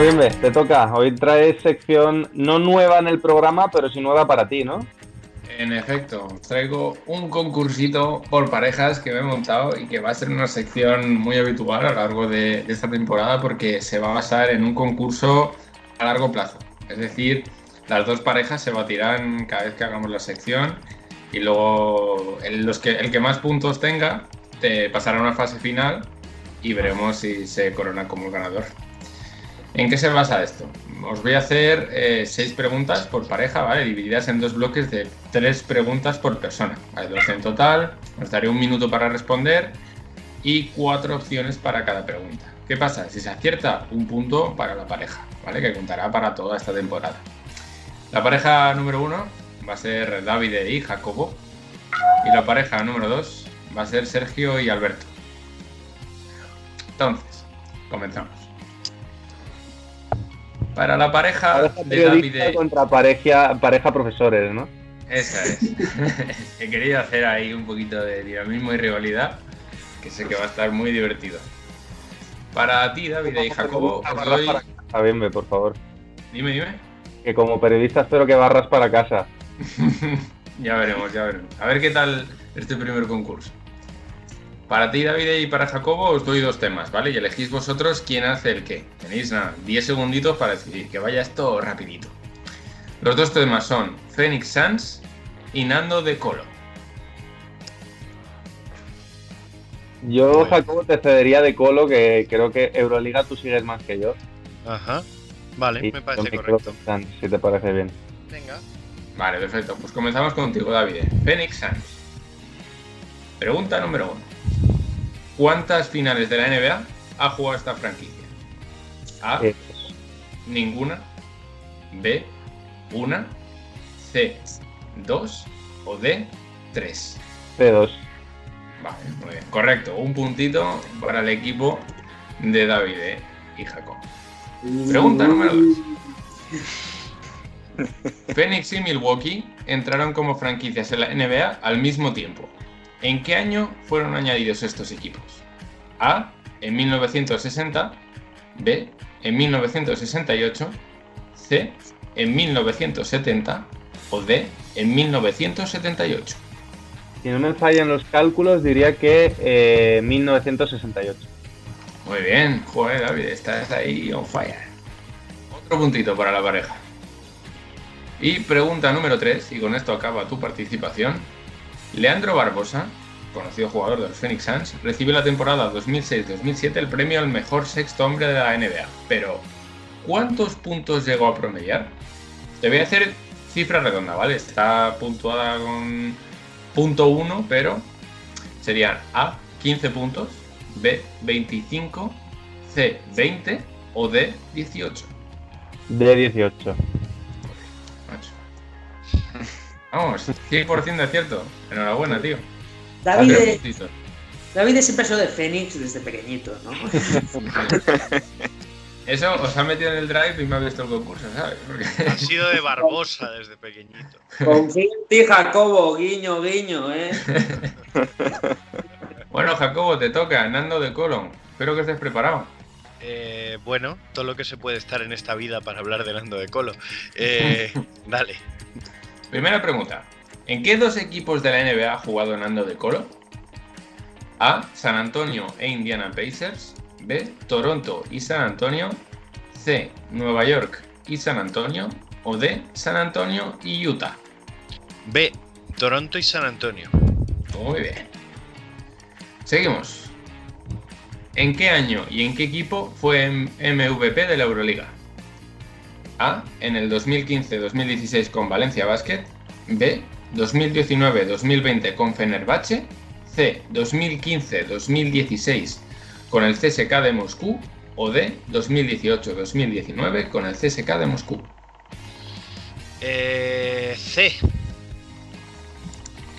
Bien, te toca. Hoy traes sección no nueva en el programa, pero sí nueva para ti, ¿no? En efecto, traigo un concursito por parejas que me he montado y que va a ser una sección muy habitual a lo largo de, esta temporada porque se va a basar en un concurso a largo plazo. Es decir, las dos parejas se batirán cada vez que hagamos la sección y luego el, que, el que más puntos tenga te pasará a una fase final y veremos si se corona como el ganador. ¿En qué se basa esto? Os voy a hacer eh, seis preguntas por pareja, ¿vale? Divididas en dos bloques de tres preguntas por persona, ¿vale? Dos en total, os daré un minuto para responder y cuatro opciones para cada pregunta. ¿Qué pasa? Si se acierta, un punto para la pareja, ¿vale? Que contará para toda esta temporada. La pareja número uno va a ser David y Jacobo. Y la pareja número dos va a ser Sergio y Alberto. Entonces, comenzamos. Para la pareja, de David contra pareja, pareja profesores, ¿no? Esa es. He querido hacer ahí un poquito de dinamismo y rivalidad, que sé que va a estar muy divertido. Para ti, David y Jacobo, os doy... A por favor. Dime, dime que como periodista espero que barras para casa. ya veremos, ya veremos. A ver qué tal este primer concurso. Para ti, David, y para Jacobo os doy dos temas, ¿vale? Y elegís vosotros quién hace el qué. Tenéis nada, 10 segunditos para decidir, que vaya esto rapidito. Los dos temas son Phoenix Suns y Nando de Colo. Yo. Jacobo, te cedería de Colo, que creo que Euroliga tú sigues más que yo. Ajá. Vale, Y me parece correcto. Suns, si te parece bien. Venga. Vale, perfecto. Pues comenzamos contigo, David. Phoenix Suns. Pregunta número uno. ¿Cuántas finales de la NBA ha jugado esta franquicia? A. Eh, Ninguna. B. Una. C. Dos. O D. Tres. C2. Vale, muy bien. Correcto. Un puntito para el equipo de David eh, y Jacob. Pregunta número dos. Phoenix y Milwaukee entraron como franquicias en la NBA al mismo tiempo. ¿En qué año fueron añadidos estos equipos? A. En 1960. B. En 1968. C. En 1970. O D. En 1978. Si no me fallan los cálculos, diría que eh, 1968. Muy bien, joder, David, estás ahí on fire. Otro puntito para la pareja. Y pregunta número 3, y con esto acaba tu participación. Leandro Barbosa, conocido jugador de los Phoenix Suns, recibió la temporada 2006-2007 el premio al mejor sexto hombre de la NBA. Pero, ¿cuántos puntos llegó a promediar? Te voy a hacer cifra redonda, ¿vale? Está puntuada con punto 1, pero serían A, 15 puntos, B, 25, C, 20 o D, 18. De 18. Vamos, 100% de acierto. Enhorabuena, tío. David. David es siempre de Fénix desde pequeñito, ¿no? Eso os ha metido en el drive y me ha visto el concurso, ¿sabes? Porque- Ha sido de Barbosa desde pequeñito. Confío en ti, Jacobo, guiño, guiño, ¿eh? Bueno, Jacobo, te toca, Nando de Colon. Espero que estés preparado. Eh, bueno, todo lo que se puede estar en esta vida para hablar de Nando de Colo. Eh, dale. Primera pregunta. ¿En qué dos equipos de la NBA ha jugado Nando de Colo? A. San Antonio e Indiana Pacers. B. Toronto y San Antonio. C. Nueva York y San Antonio. O D. San Antonio y Utah. B. Toronto y San Antonio. Muy bien. Seguimos. ¿En qué año y en qué equipo fue MVP de la Euroliga? A. En el 2015-2016 con Valencia Basket. B. 2019-2020 con Fenerbahce. C. 2015-2016 con el CSK de Moscú. O D. 2018-2019 con el CSK de Moscú. Eh, C.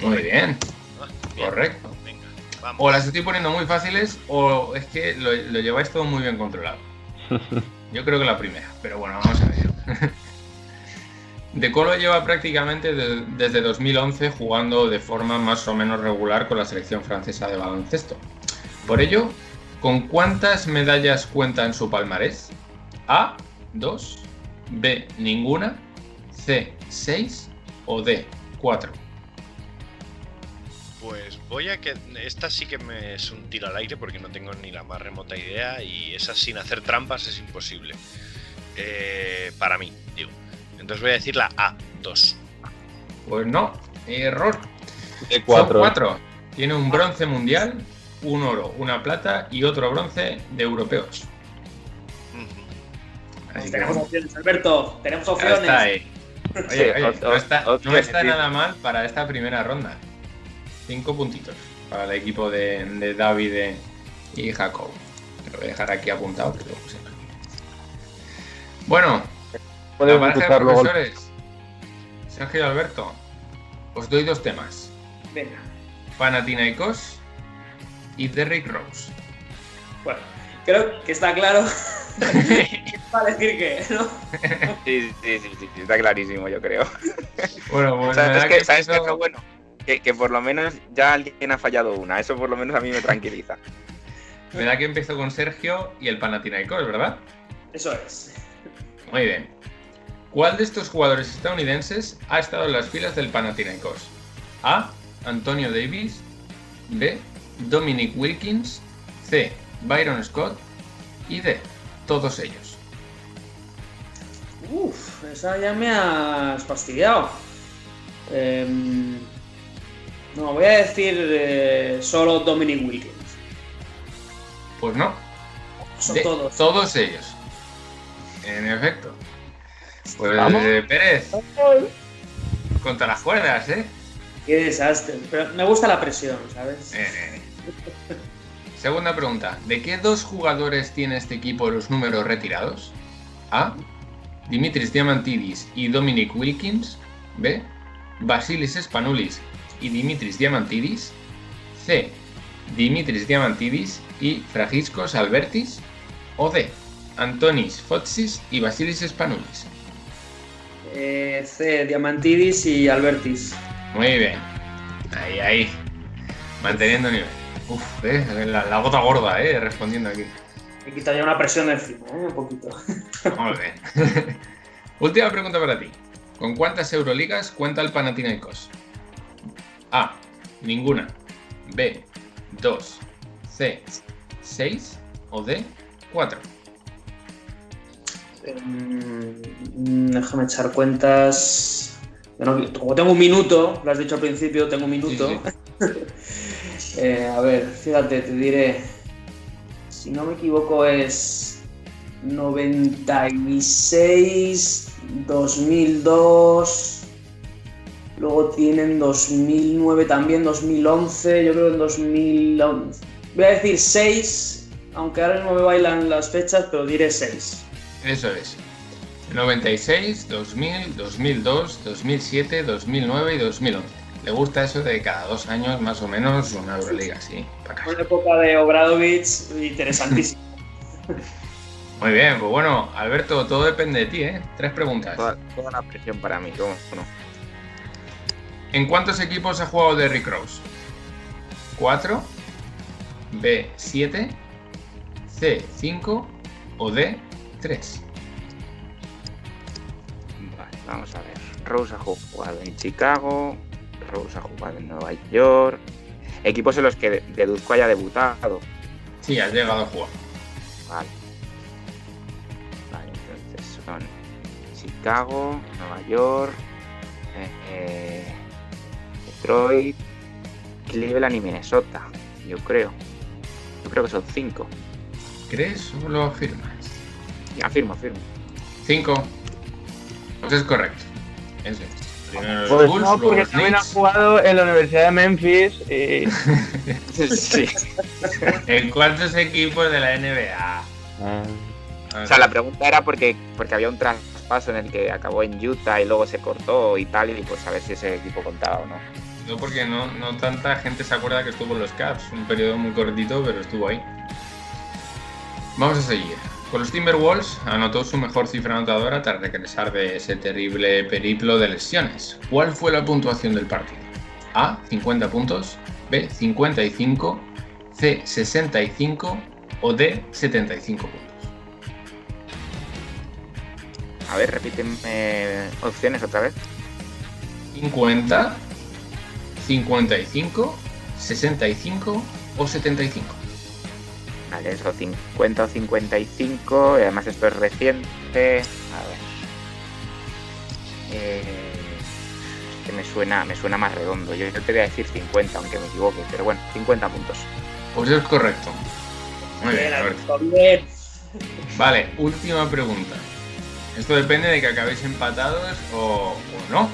Muy bien. Ah, bien. Correcto. Venga, vamos. O las estoy poniendo muy fáciles o es que lo, lo lleváis todo muy bien controlado. Yo creo que la primera, pero bueno, vamos a ver. De Colo lleva prácticamente de- desde 2011 jugando de forma más o menos regular con la selección francesa de baloncesto. Por ello, ¿con cuántas medallas cuenta en su palmarés? A, 2, B, ninguna, C, 6 o D, 4. Pues voy a que. Esta sí que me es un tiro al aire porque no tengo ni la más remota idea y esa sin hacer trampas es imposible. Eh, para mí, digo. Entonces voy a decir la A, 2. Pues no, error. De Son 4. cuatro. Tiene un bronce mundial, un oro, una plata y otro bronce de europeos. Tenemos opciones, Alberto, tenemos opciones. está ahí. Oye, oye, no está, no nada mal para esta primera ronda. Cinco puntitos para el equipo de, de David y Jacob. Lo voy a dejar aquí apuntado. que lo puse. Bueno, Puedes la pareja de empezar luego. profesores, Sergio y Alberto, os doy dos temas. Venga, Panathinaikos y Derrick Rose. bueno, creo que está claro. Va a decir que, ¿no? Sí, sí, sí, sí, sí, está clarísimo, yo creo. Bueno, pues me ¿Sabes que ¿Sabes qué es lo bueno? Que, que por lo menos ya alguien ha fallado una. Eso por lo menos a mí me tranquiliza. Me da que empiezo con Sergio y el Panathinaikos, ¿verdad? Eso es. Muy bien. ¿Cuál de estos jugadores estadounidenses ha estado en las filas del Panathinaikos? A. Antonio Davis. B. Dominic Wilkins. C. Byron Scott. Y D. Todos ellos. Uf, esa ya me has fastidiado. Em, no, voy a decir eh, solo Dominic Wilkins. Pues no. Son De todos. Todos ellos. En efecto. Pues Vamos. eh, Pérez. Contra las cuerdas, ¿eh? Qué desastre. Pero me gusta la presión, ¿sabes? Eh, Segunda pregunta. ¿De qué dos jugadores tiene este equipo los números retirados? A. Dimitris Diamantidis y Dominic Wilkins. B. Basilis Spanoulis y Dimitris Diamantidis. C. Dimitris Diamantidis y Fragiscos Albertis. O D. Antonis Fotsis y Basilis Spanoulis. Eh, C, Diamantidis y Albertis. Muy bien. Ahí, ahí. Manteniendo nivel. Uf, eh, la, la gota gorda, eh, respondiendo aquí. Me quita ya una presión de encima, ¿eh? Un poquito. Muy bien. Última pregunta para ti. ¿Con cuántas Euroligas cuenta el Panathinaikos? A. Ninguna. B. 2. C. 6. O D. 4. Mm, déjame echar cuentas. Yo no- como tengo un minuto, lo has dicho al principio, tengo un minuto. Eh, a ver, fíjate, te diré. Si no me equivoco, es 96, 2002. Luego tienen 2009 también, 2011. Yo creo que en 2011. Voy a decir 6, aunque ahora no me bailan las fechas, pero diré 6. Eso es. 96, 2000, 2002, 2007, 2009 y 2011. Le gusta eso de cada dos años más o menos una Euroliga, sí. pa' casa. Una época de Obradovich interesantísima. Muy bien, pues bueno, Alberto, todo depende de ti, ¿eh? Tres preguntas. Toda, toda la presión para mí, ¿cómo? ¿En cuántos equipos ha jugado Derrick Rose? ¿4? ¿B? ¿7? ¿C? ¿5? ¿O D? ¿3? Vale, vamos a ver. Rose ha jugado en Chicago, Rose ha jugado en Nueva York. Equipos en los que deduzco haya debutado. Sí, has llegado a jugar. Vale. Vale, entonces son Chicago, Nueva York, eh, eh, Detroit, Cleveland y Minnesota. Yo creo. Yo creo que son cinco. ¿Crees o lo afirmas? Afirmo, afirmo. 5. Pues es correcto. Eso es. Primero los Pues Bulls, no, porque los también ha Knicks. jugado en la Universidad de Memphis y... sí. ¿En cuántos equipos de la NBA? O sea, la pregunta era porque, porque había un traspaso en el que acabó en Utah y luego se cortó y tal, y pues a ver si ese equipo contaba o no. No, porque no, no tanta gente se acuerda que estuvo en los Caps. Un periodo muy cortito, pero estuvo ahí. Vamos a seguir. Con los Timberwolves anotó su mejor cifra anotadora tras regresar de ese terrible periplo de lesiones. ¿Cuál fue la puntuación del partido? A. 50 puntos. B. 55. C. 65. O D. 75 puntos. A ver, repíteme opciones otra vez. 50, 55, 65 o 75. Vale, eso, 50 o 55, y además esto es reciente. A ver. Eh, es que me suena, me suena más redondo. Yo te voy a decir 50, aunque me equivoque, pero bueno, 50 puntos. Pues es correcto. Muy bien, Alberto. Bien. Vale, última pregunta. Esto depende de que acabéis empatados o, o no.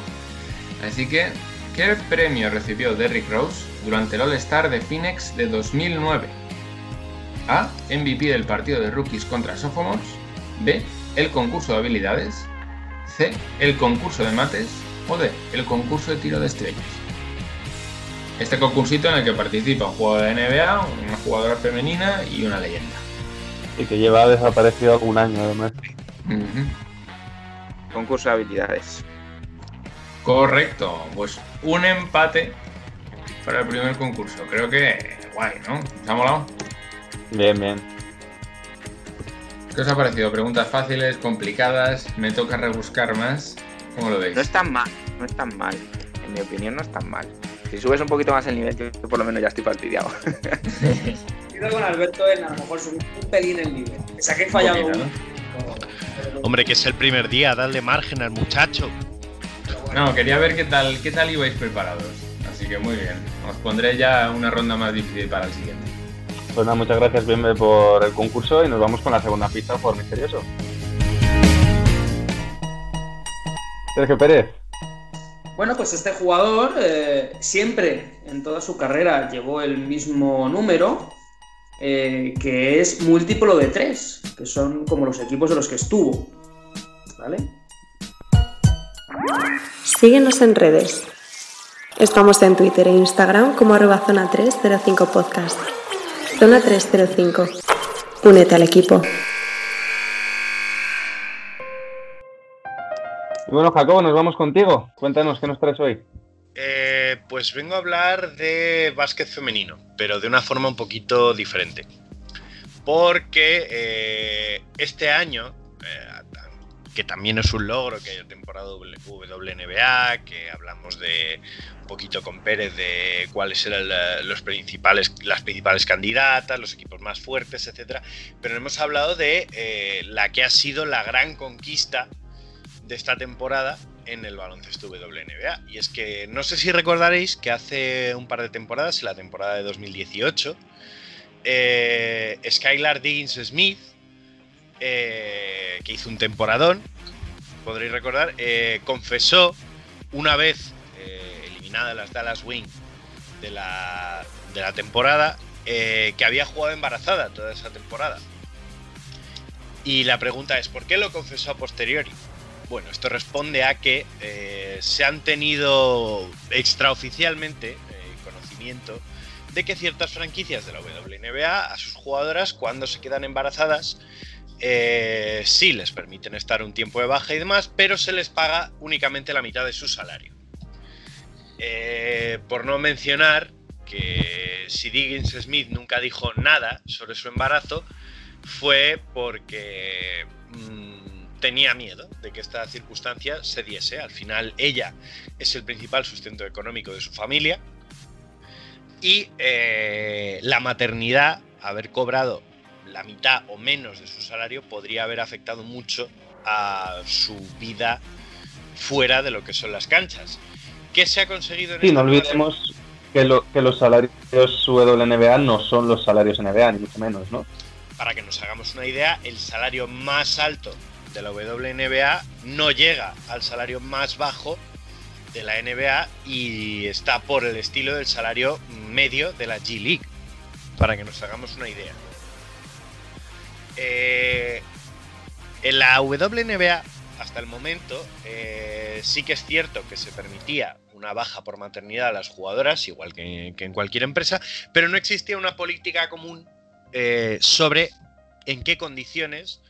Así que, ¿qué premio recibió Derrick Rose durante el All-Star de Phoenix de 2009? A. MVP del partido de rookies contra Sophomores. B. El concurso de habilidades. C. El concurso de mates. O D. El concurso de tiro de estrellas. Este concursito en el que participa un jugador de NBA, una jugadora femenina y una leyenda. y que lleva desaparecido algún año además. Ujú. Concurso de habilidades. Correcto, pues un empate para el primer concurso. Creo que guay, ¿no? ¿Os ha molado? Bien, bien. ¿Qué os ha parecido? Preguntas fáciles, complicadas, me toca rebuscar más. ¿Cómo lo veis? No es tan mal, no es tan mal. En mi opinión no es tan mal. Si subes un poquito más el nivel, yo por lo menos ya estoy fastidiado. Estoy con Alberto en a lo mejor subir un pelín el nivel. O sea que he fallado poquito. Hombre, que es el primer día, dale margen al muchacho. No, quería ver qué tal, qué tal ibais preparados. Así que muy bien. Os pondré ya una ronda más difícil para el siguiente. Pues nada, muchas gracias, Bienve, por el concurso y nos vamos con la segunda pista por misterioso. Sergio Pérez. Bueno, pues este jugador eh, siempre en toda su carrera llevó el mismo número, eh, que es múltiplo de tres, que son como los equipos de los que estuvo. ¿Vale? Síguenos en redes. Estamos en Twitter e Instagram como arroba zona 305 podcast. Zona 305. Únete al equipo. Y bueno, Jacobo, nos vamos contigo. Cuéntanos qué nos traes hoy. Eh, pues vengo a hablar de básquet femenino, pero de una forma un poquito diferente. Porque eh, este año, eh, que también es un logro que haya temporada WNBA, que hablamos de un poquito con Pérez de cuáles eran los principales, las principales candidatas, los equipos más fuertes, etcétera. Pero hemos hablado de eh, la que ha sido la gran conquista de esta temporada en el baloncesto WNBA. Y es que no sé si recordaréis que hace un par de temporadas, en la temporada de 2018, eh, Skylar Diggins Smith, eh, que hizo un temporadón, podréis recordar, eh, confesó una vez eh, eliminada las Dallas Wings de la, de la temporada eh, que había jugado embarazada toda esa temporada. Y la pregunta es, ¿por qué lo confesó a posteriori? Bueno, esto responde a que se han tenido extraoficialmente conocimiento de que ciertas franquicias de la WNBA a sus jugadoras cuando se quedan embarazadas eh, sí les permiten estar un tiempo de baja y demás, pero se les paga únicamente la mitad de su salario. Eh, por no mencionar que si Diggins Smith nunca dijo nada sobre su embarazo, fue porque mm, tenía miedo de que esta circunstancia se diese. Al final ella es el principal sustento económico de su familia y eh, la maternidad, haber cobrado la mitad o menos de su salario, podría haber afectado mucho a su vida fuera de lo que son las canchas. ¿Qué se ha conseguido en Sí, esta no olvidemos que, lo- que los salarios WNBA no son los salarios NBA, ni mucho menos, ¿no? para que nos hagamos una idea, el salario más alto de la WNBA no llega al salario más bajo de la NBA y está por el estilo del salario medio de la G League, para que nos hagamos una idea. Eh, en la WNBA, hasta el momento, eh, sí que es cierto que se permitía una baja por maternidad a las jugadoras, igual que, en cualquier empresa, pero no existía una política común eh, sobre en qué condiciones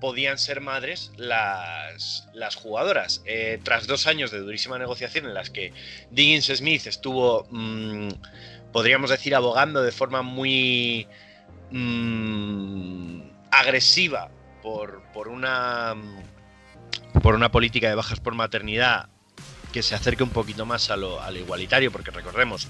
podían ser madres las, jugadoras. Tras dos años de durísima negociación en las que Diggins Smith estuvo, mm, podríamos decir, abogando de forma muy mm, agresiva por, por una por una política de bajas por maternidad que se acerque un poquito más a lo, igualitario, porque recordemos,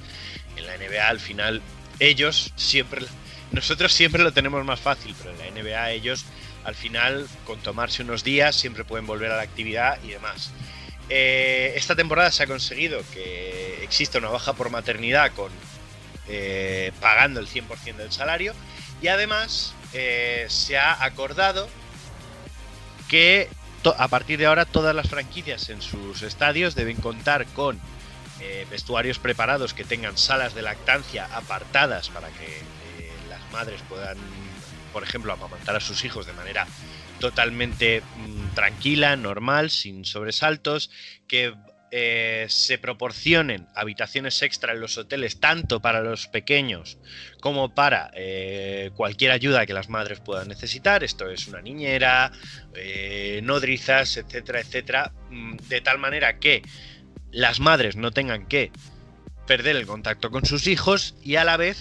en la NBA al final ellos siempre, nosotros siempre lo tenemos más fácil, pero en la NBA ellos al final con tomarse unos días siempre pueden volver a la actividad y demás. Eh, esta temporada se ha conseguido que exista una baja por maternidad con eh, pagando el 100% del salario y además eh, se ha acordado que a partir de ahora todas las franquicias en sus estadios deben contar con eh, vestuarios preparados que tengan salas de lactancia apartadas para que eh, las madres puedan, por ejemplo, amamantar a sus hijos de manera totalmente mm, tranquila, normal, sin sobresaltos, que eh, se proporcionen habitaciones extra en los hoteles tanto para los pequeños como para eh, cualquier ayuda que las madres puedan necesitar. Esto es una niñera, eh, nodrizas, etcétera, etcétera, mm, de tal manera que las madres no tengan que perder el contacto con sus hijos y a la vez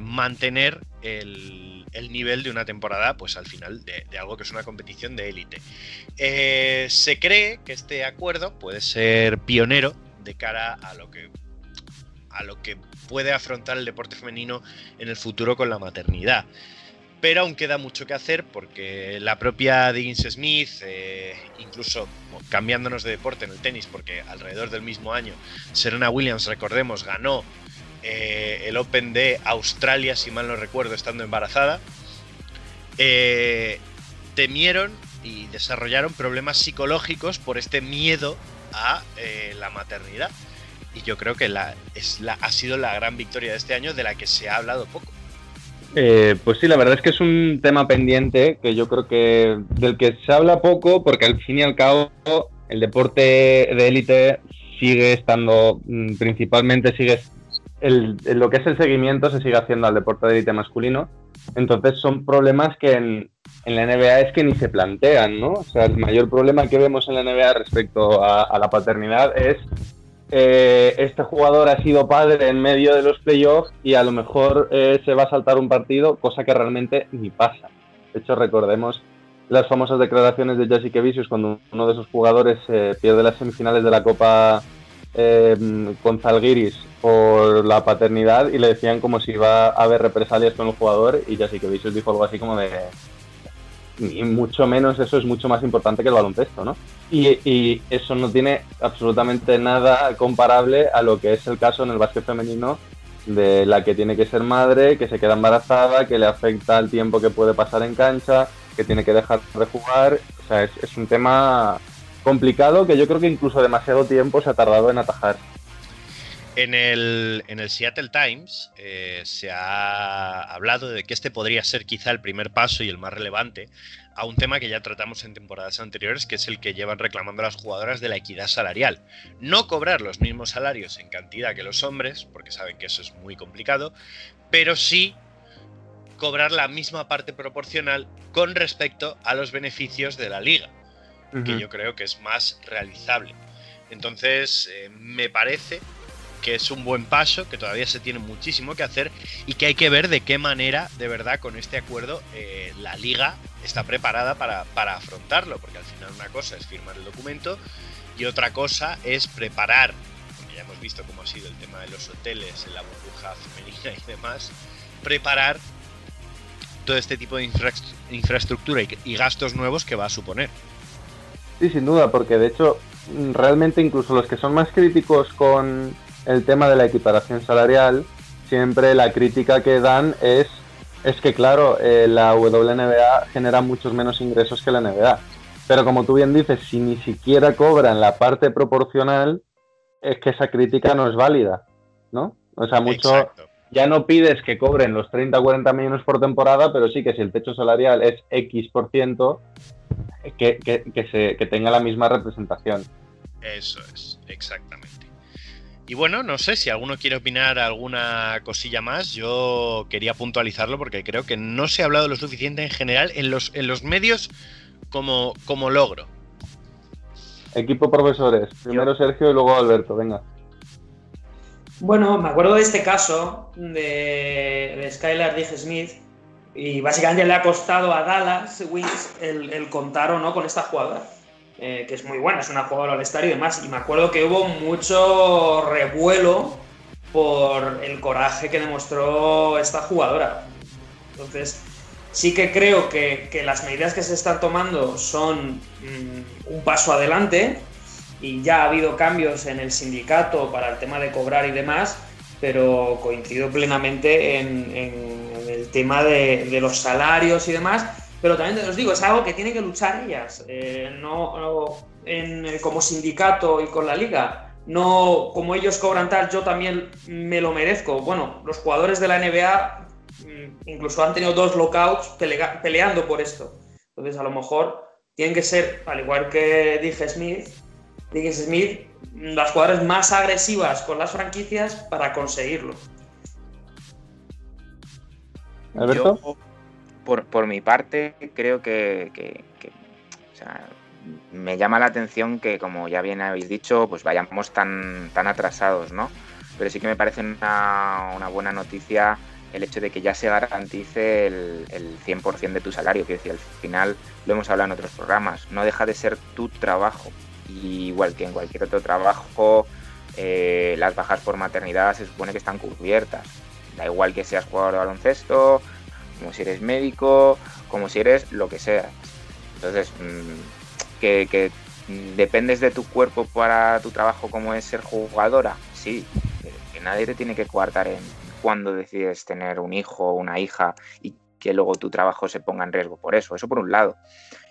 mantener el, el nivel de una temporada, pues al final de, algo que es una competición de élite. Eh, se cree que este acuerdo puede ser pionero de cara a lo que a lo que puede afrontar el deporte femenino en el futuro con la maternidad. Pero aún queda mucho que hacer porque la propia Diggins Smith, eh, incluso cambiándonos de deporte en el tenis, porque alrededor del mismo año Serena Williams, recordemos, ganó eh, el Open de Australia, si mal no recuerdo, estando embarazada, eh, temieron y desarrollaron problemas psicológicos por este miedo a eh, la maternidad. Y yo creo que la, es la, ha sido la gran victoria de este año de la que se ha hablado poco. Eh, pues sí, la verdad es que es un tema pendiente que yo creo que del que se habla poco porque al fin y al cabo el deporte de élite sigue estando mm, principalmente sigue el, lo que es el seguimiento se sigue haciendo al deporte de élite masculino entonces son problemas que en, en, la NBA es que ni se plantean no o sea el mayor problema que vemos en la NBA respecto a, a la paternidad es eh, este jugador ha sido padre en medio de los playoffs y a lo mejor eh, se va a saltar un partido, cosa que realmente ni pasa. De hecho, recordemos las famosas declaraciones de Jessica Vicious cuando uno de sus jugadores eh, pierde las semifinales de la Copa eh, con Zalgiris por la paternidad y le decían como si iba a haber represalias con el jugador y Jessica Vicious dijo algo así como de mucho menos eso es mucho más importante que el baloncesto, ¿no? Y, eso no tiene absolutamente nada comparable a lo que es el caso en el básquet femenino de la que tiene que ser madre, que se queda embarazada, que le afecta el tiempo que puede pasar en cancha, que tiene que dejar de jugar. O sea, es un tema complicado que yo creo que incluso demasiado tiempo se ha tardado en atajar. En el, en el, Seattle Times eh, se ha hablado de que este podría ser quizá el primer paso y el más relevante a un tema que ya tratamos en temporadas anteriores, que es el que llevan reclamando las jugadoras de la equidad salarial. No cobrar los mismos salarios en cantidad que los hombres, porque saben que eso es muy complicado, pero sí cobrar la misma parte proporcional con respecto a los beneficios de la liga, uh -huh. que yo creo que es más realizable. Entonces, eh, me parece que es un buen paso, que todavía se tiene muchísimo que hacer y que hay que ver de qué manera, de verdad, con este acuerdo, eh, la liga está preparada para, para, afrontarlo, porque al final una cosa es firmar el documento y otra cosa es preparar, porque ya hemos visto cómo ha sido el tema de los hoteles en la burbuja femenina y demás, preparar todo este tipo de infra infraestructura y gastos nuevos que va a suponer. Sí, sin duda, porque de hecho, realmente incluso los que son más críticos con el tema de la equiparación salarial, siempre la crítica que dan es, es que, claro, eh, la WNBA genera muchos menos ingresos que la NBA. Pero como tú bien dices, si ni siquiera cobran la parte proporcional, es que esa crítica no es válida, ¿no? O sea, mucho... Exacto. Ya no pides que cobren los 30 o 40 millones por temporada, pero sí que si el techo salarial es X por ciento, que, que, que, se, que tenga la misma representación. Eso es, exactamente. Y bueno, no sé si alguno quiere opinar alguna cosilla más. Yo quería puntualizarlo porque creo que no se ha hablado lo suficiente en general en los, en los medios como, como logro. Equipo profesores. Primero Sergio y luego Alberto, venga. Bueno, me acuerdo de este caso de, de Skylar Dig Smith y básicamente le ha costado a Dallas Wings el, contar o no con esta jugadora eh, que es muy buena, es una jugadora all-star y demás. Y me acuerdo que hubo mucho revuelo por el coraje que demostró esta jugadora. Entonces, sí que creo que, que las medidas que se están tomando son mmm, un paso adelante y ya ha habido cambios en el sindicato para el tema de cobrar y demás, pero coincido plenamente en, en tema de, los salarios y demás pero también os digo, es algo que tienen que luchar ellas, eh, no, como sindicato y con la liga. No, como ellos cobran tal, yo también me lo merezco. Bueno, los jugadores de la NBA mm, incluso han tenido dos lockouts pelea, peleando por esto. Entonces, a lo mejor tienen que ser, al igual que dije Smith, dije Smith, las jugadoras más agresivas con las franquicias para conseguirlo. Alberto. Yo por, por mi parte, creo que, que, que o sea, me llama la atención que, como ya bien habéis dicho, pues vayamos tan, tan atrasados, ¿no? Pero sí que me parece una, una buena noticia el hecho de que ya se garantice el, el 100% de tu salario. Quiero decir, al final lo hemos hablado en otros programas, no deja de ser tu trabajo. Y igual que en cualquier otro trabajo, eh, las bajas por maternidad se supone que están cubiertas. Da igual que seas jugador de baloncesto, como si eres médico, como si eres lo que seas. Entonces, mmm, que, dependes de tu cuerpo para tu trabajo como es ser jugadora, sí, que nadie te tiene que coartar en cuándo decides tener un hijo o una hija y que luego tu trabajo se ponga en riesgo por eso. Eso por un lado.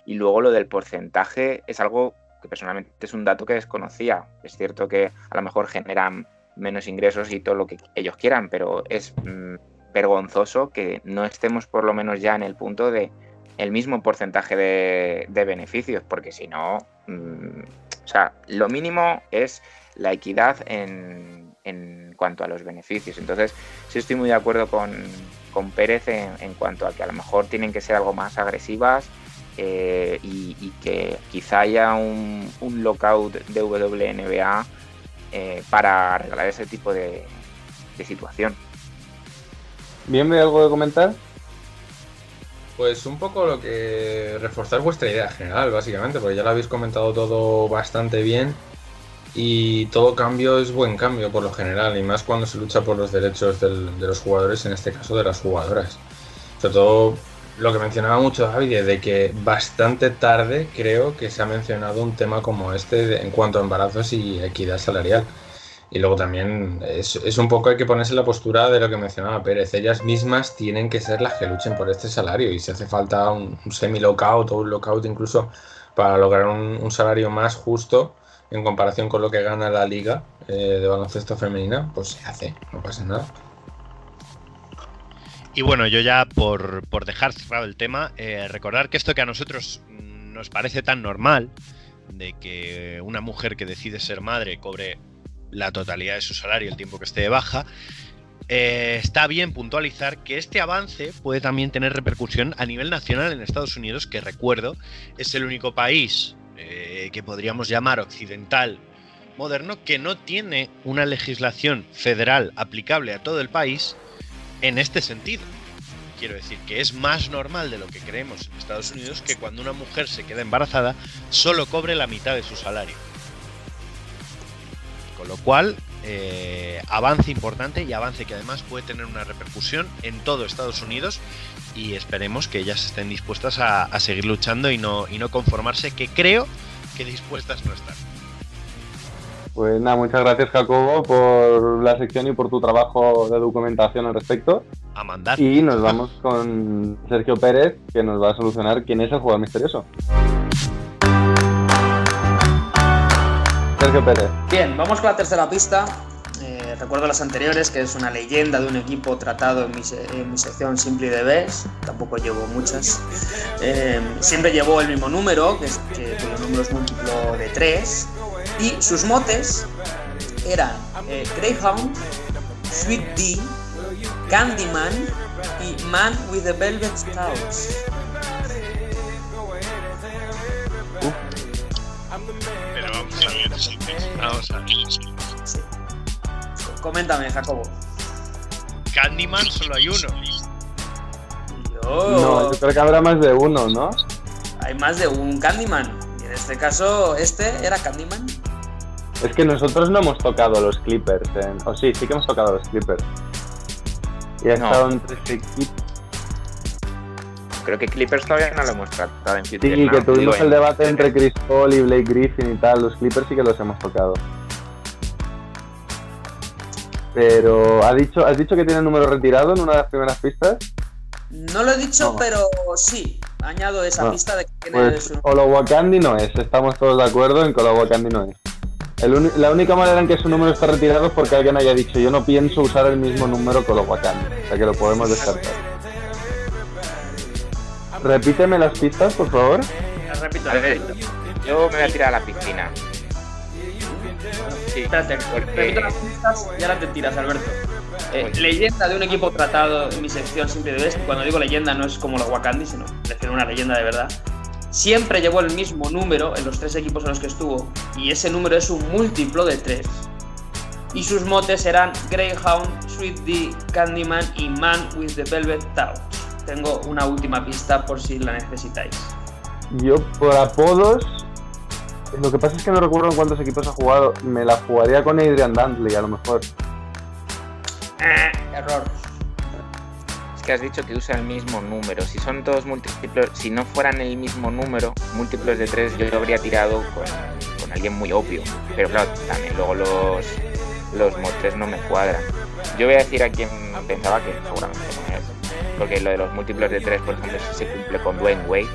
Y luego lo del porcentaje es algo que personalmente es un dato que desconocía. Es cierto que a lo mejor generan menos ingresos y todo lo que ellos quieran, pero es mm, vergonzoso que no estemos por lo menos ya en el punto de el mismo porcentaje de, beneficios, porque si no, mm, o sea, lo mínimo es la equidad en, en cuanto a los beneficios. Entonces, sí estoy muy de acuerdo con, con Pérez en, cuanto a que a lo mejor tienen que ser algo más agresivas eh, y, y que quizá haya un, un lockout de WNBA eh, para regalar ese tipo de, de situación. ¿Bien hay algo de comentar? Pues un poco lo que reforzar vuestra idea general, básicamente, porque ya lo habéis comentado todo bastante bien y todo cambio es buen cambio por lo general, y más cuando se lucha por los derechos del- de los jugadores, en este caso de las jugadoras. Sobre todo lo que mencionaba mucho David, de que bastante tarde creo que se ha mencionado un tema como este en cuanto a embarazos y equidad salarial. Y luego también es, es un poco hay que ponerse la postura de lo que mencionaba Pérez. Ellas mismas tienen que ser las que luchen por este salario y si hace falta un, semi-lockout o un lockout incluso para lograr un, un salario más justo en comparación con lo que gana la liga eh, de baloncesto femenina, pues se hace, no pasa nada. Y bueno, yo ya por, por dejar cerrado el tema, eh, recordar que esto que a nosotros nos parece tan normal, de que una mujer que decide ser madre cobre la totalidad de su salario el tiempo que esté de baja, eh, está bien puntualizar que este avance puede también tener repercusión a nivel nacional en Estados Unidos, que recuerdo es el único país eh, que podríamos llamar occidental moderno que no tiene una legislación federal aplicable a todo el país en este sentido. Quiero decir que es más normal de lo que creemos en Estados Unidos que cuando una mujer se queda embarazada solo cobre la mitad de su salario. Con lo cual, eh, avance importante y avance que además puede tener una repercusión en todo Estados Unidos y esperemos que ellas estén dispuestas a, a seguir luchando y no, y no conformarse, que creo que dispuestas no están. Pues nada, muchas gracias Jacobo por la sección y por tu trabajo de documentación al respecto. A mandar. Y nos vamos con Sergio Pérez, que nos va a solucionar quién es el jugador misterioso. Sergio Pérez. Bien, vamos con la tercera pista. Eh, recuerdo las anteriores, que es una leyenda de un equipo tratado en mi, se- en mi sección Simply the Best. Tampoco llevo muchas. Eh, siempre llevó el mismo número, que, es, que cuyo número es múltiplo de 3. Y sus motes eran eh, Greyhound, Sweet D, Candyman y Man with the Velvet Touch. Pero vamos a ver, vamos a ver. Coméntame, Jacobo. Candyman solo hay uno. Yo- No, yo creo que habrá más de uno, ¿no? Hay más de un Candyman. En este caso, este era Candyman. Es que nosotros no hemos tocado los Clippers. en- O sí, sí que hemos tocado los Clippers. Y ha No. estado en tres equipos. Creo que Clippers todavía no lo hemos tratado en Sí, que tuvimos el en- debate entre Chris Paul y Blake Griffin y tal. Los Clippers sí que los hemos tocado. Pero, ¿ha dicho, ¿has dicho que tiene el número retirado en una de las primeras pistas? No lo he dicho, No. pero sí. Añado esa No. pista de que tiene Pues su- Olowokandi no es, estamos todos de acuerdo en que Olowokandi no es. El la única manera en que su número está retirado es porque alguien haya dicho yo no pienso usar el mismo número que Olowokandi, o sea que lo podemos descartar. Repíteme las pistas, por favor. Repito, ver, yo me voy a tirar a la piscina. Sí, Espérate, porque- repito las pistas y ahora te tiras, Alberto. Eh, leyenda de un equipo tratado en mi sección siempre de Best. Cuando digo leyenda no es como los Wakandi, sino prefiero una leyenda de verdad. Siempre llevó el mismo número en los tres equipos en los que estuvo. Y ese número es un múltiplo de 3. Y sus motes eran Greyhound, Sweet D, Candyman y Man with the Velvet Touch. Tengo una última pista por si la necesitáis. Yo por apodos, lo que pasa es que no recuerdo en cuántos equipos ha jugado, me la jugaría con Adrian Dantley a lo mejor. Error. Es que has dicho que usa el mismo número. Si son todos múltiplos, si no fueran el mismo número, múltiplos de 3, yo lo habría tirado con, alguien muy obvio. Pero claro, también luego los, los no me cuadran. Yo voy a decir a quien pensaba que seguramente no es, porque lo de los múltiplos de tres, por ejemplo, sí se cumple con Dwayne Wade,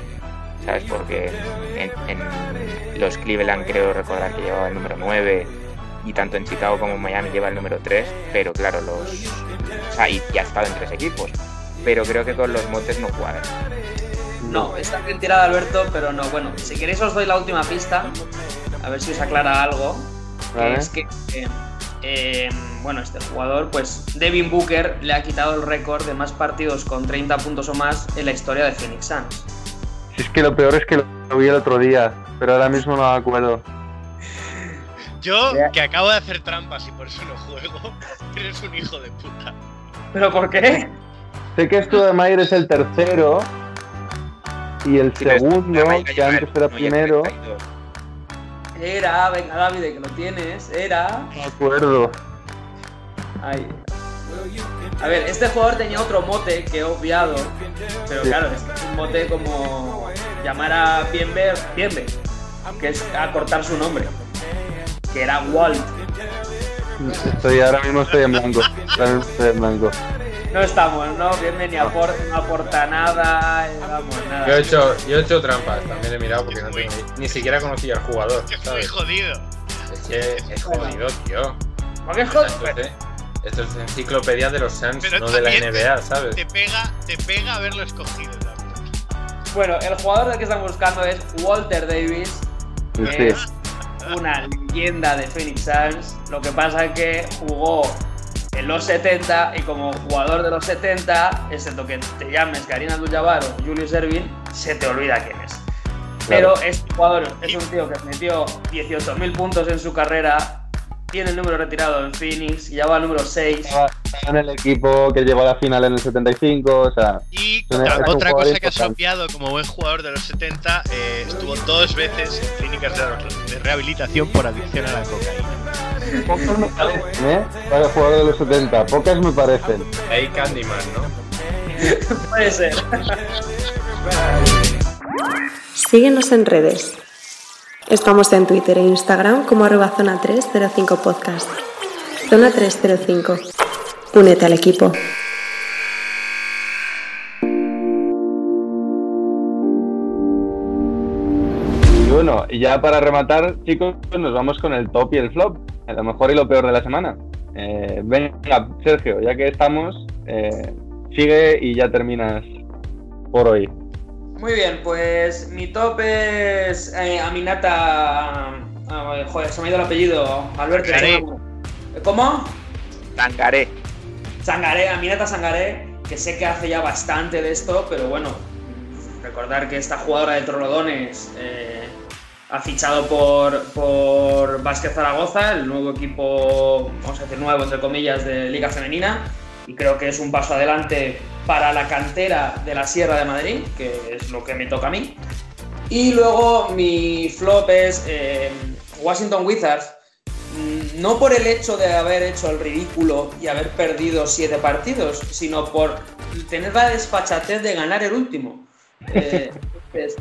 ¿sabes? Porque en, en los Cleveland creo recordar que llevaba el número 9 y tanto en Chicago como en Miami lleva el número 3, pero claro, los... O sea, y, y ha estado en tres equipos, pero creo que con los motes no cuadra. No, está bien tirada Alberto, pero no. Bueno, si queréis os doy la última pista, a ver si os aclara algo. que Vale. Es que, eh, eh, bueno, este jugador, pues Devin Booker le ha quitado el récord de más partidos con 30 puntos o más en la historia de Phoenix Suns. Si es que lo peor es que lo, lo vi el otro día, pero ahora mismo no me acuerdo. Yo, que acabo de hacer trampas y por eso no juego, eres un hijo de puta. ¿Pero por qué? Sé que esto de Mayer es el tercero y el Sí, segundo, que antes era primero. 32. Era, venga David, que lo tienes, era. No me acuerdo. Ay. A ver, este jugador tenía otro mote que he obviado, pero Sí. claro, es un mote como llamar a Bienve, Bienve, que es acortar su nombre, que era Walt. Estoy ahora mismo estoy en blanco. Ahora mismo estoy en blanco. No estamos, ¿no? Bienve ni aporta, no aporta nada, eh, vamos, nada. Yo he hecho, yo he hecho trampas, también he mirado porque no tengo ni, ni siquiera conocía al jugador, Que es muy ¿sabes? jodido. Es que es jodido, tío. ¿Por qué es, esto es enciclopedia de los Suns, no de la NBA, ¿sabes? Te pega, te pega haberlo escogido también. Bueno, el jugador del que están buscando es Walter Davis, Sí. Una leyenda de Phoenix Suns. Lo que pasa es que jugó en los 70 y como jugador de los 70, excepto que te llames Karina Abdul-Jabbar o Julius Erving, se te olvida quién es. Pero este jugador es un tío que metió 18.000 puntos en su carrera, tiene el número retirado en Phoenix, y ya va al número 6. Estaba estaba en el equipo que llegó a la final en el 75, o sea, Y otra, cosa que has obviado como buen jugador de los 70, eh, estuvo dos veces en clínicas de, de rehabilitación por adicción a la cocaína. pocos me parecen, ¿eh? Para el jugador de los 70, pocas me parecen. Hay Candyman, ¿no? Puede ser. Síguenos en redes. Estamos en Twitter e Instagram como arroba zona 305 podcast. Zona 305. Únete al equipo. Y bueno, y ya para rematar, chicos, nos vamos con el top y el flop, lo mejor y lo peor de la semana. Eh, venga, Sergio, ya que estamos, eh, sigue y ya terminas por hoy. Muy bien, pues mi top es eh, Aminata. ah, joder, se me ha ido el apellido. Alberto. Sangaré. ¿Cómo? Tangaré. Sangaré, Aminata Sangaré, que sé que hace ya bastante de esto, pero bueno, recordar que esta jugadora de Torredones eh, ha fichado por, por Vázquez Zaragoza, el nuevo equipo, vamos a decir nuevo entre comillas, de Liga Femenina, y creo que es un paso adelante para la cantera de la Sierra de Madrid, que es lo que me toca a mí. Y luego mi flop es eh, Washington Wizards, Mm, no por el hecho de haber hecho el ridículo y haber perdido siete partidos, sino por tener la desfachatez de ganar el último. Eh, entonces,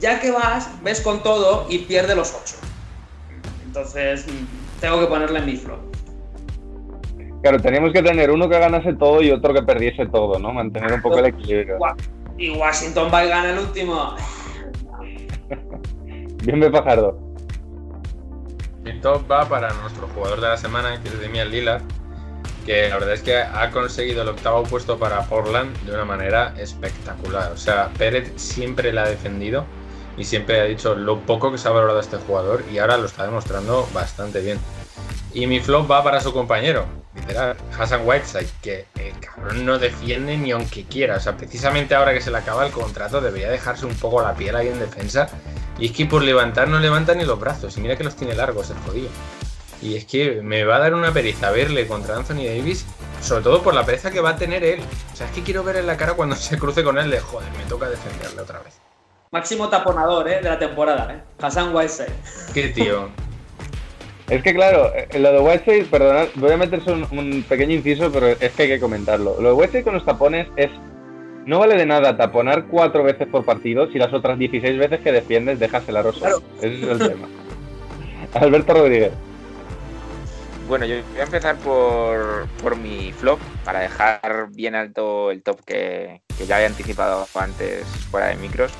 ya que vas, ves con todo y pierde los ocho. Entonces, mm, tengo que ponerle en mi flop. Claro, teníamos que tener uno que ganase todo y otro que perdiese todo, ¿no? Mantener un poco el equilibrio. Y Washington va y gana el último. Bien de Fajardo. Mi top va para nuestro jugador de la semana, que es Demian Lillard, que la verdad es que ha conseguido el octavo puesto para Portland de una manera espectacular. O sea, Pérez siempre la ha defendido y siempre ha dicho lo poco que se ha valorado a este jugador y ahora lo está demostrando bastante bien. Y mi flop va para su compañero, literal, Hassan Whiteside, que el cabrón no defiende ni aunque quiera. O sea, precisamente ahora que se le acaba el contrato debería dejarse un poco la piel ahí en defensa. Y es que por levantar no levanta ni los brazos. Y mira que los tiene largos el jodido. Y es que me va a dar una pereza verle contra Anthony Davis, sobre todo por la pereza que va a tener él. O sea, es que quiero ver en la cara cuando se cruce con él de joder, me toca defenderle otra vez. Máximo taponador ¿eh? de la temporada, ¿eh? Hassan Whiteside. Qué tío. Es que claro, eh, lo de Whiteside, perdonad, voy a meterse un, un pequeño inciso, pero es que hay que comentarlo. Lo de Whiteside con los tapones es. No vale de nada taponar cuatro veces por partido si las otras 16 veces que defiendes dejas el aro. Claro. Ese es el tema. Alberto Rodríguez. bueno, yo voy a empezar por, por mi flop, para dejar bien alto el top que, que ya había anticipado antes fuera de micros.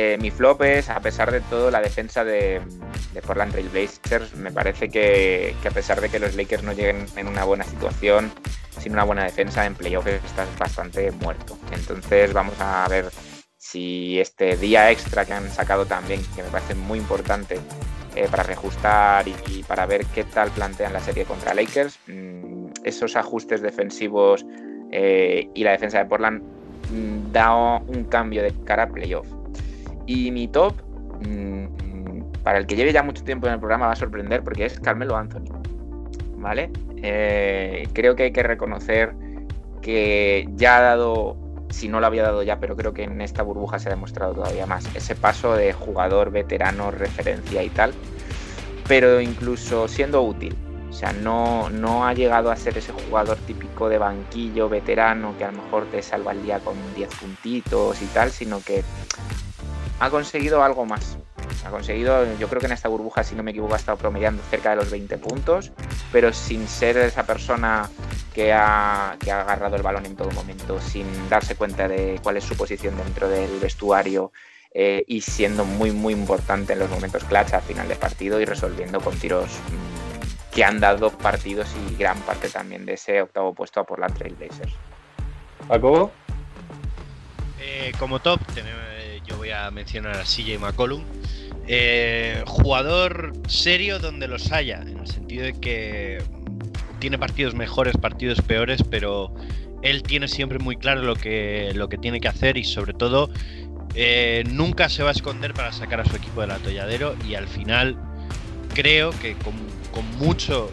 Eh, mi flop es, a pesar de todo, la defensa de, Portland Trail Blazers. Me parece que, a pesar de que los Lakers no lleguen en una buena situación, sin una buena defensa en playoffs estás bastante muerto. Entonces vamos a ver si este día extra que han sacado también, que me parece muy importante eh, para reajustar y, para ver qué tal plantean la serie contra Lakers, mmm, esos ajustes defensivos eh, y la defensa de Portland mmm, da un cambio de cara a playoff. Y mi top, mmm, para el que lleve ya mucho tiempo en el programa, va a sorprender porque es Carmelo Anthony. ¿Vale? Eh, creo que hay que reconocer que ya ha dado, si no lo había dado ya, pero creo que en esta burbuja se ha demostrado todavía más, ese paso de jugador veterano, referencia y tal, pero incluso siendo útil. O sea, no, no ha llegado a ser ese jugador típico de banquillo, veterano, que a lo mejor te salva el día con 10 puntitos y tal, sino que ha conseguido algo más. Ha conseguido, yo creo que en esta burbuja, si no me equivoco, ha estado promediando cerca de los 20 puntos, pero sin ser esa persona que ha, que ha agarrado el balón en todo momento, sin darse cuenta de cuál es su posición dentro del vestuario eh, y siendo muy, muy importante en los momentos clutch al final del partido y resolviendo con tiros mmm, que han dado partidos y gran parte también de ese octavo puesto a por la Trailblazers. ¿Jacobo? Eh, como top, yo voy a mencionar a CJ McCollum. Eh, jugador serio donde los haya, en el sentido de que tiene partidos mejores, partidos peores, pero él tiene siempre muy claro lo que, lo que tiene que hacer y sobre todo eh, nunca se va a esconder para sacar a su equipo del atolladero y al final creo que con, con mucho,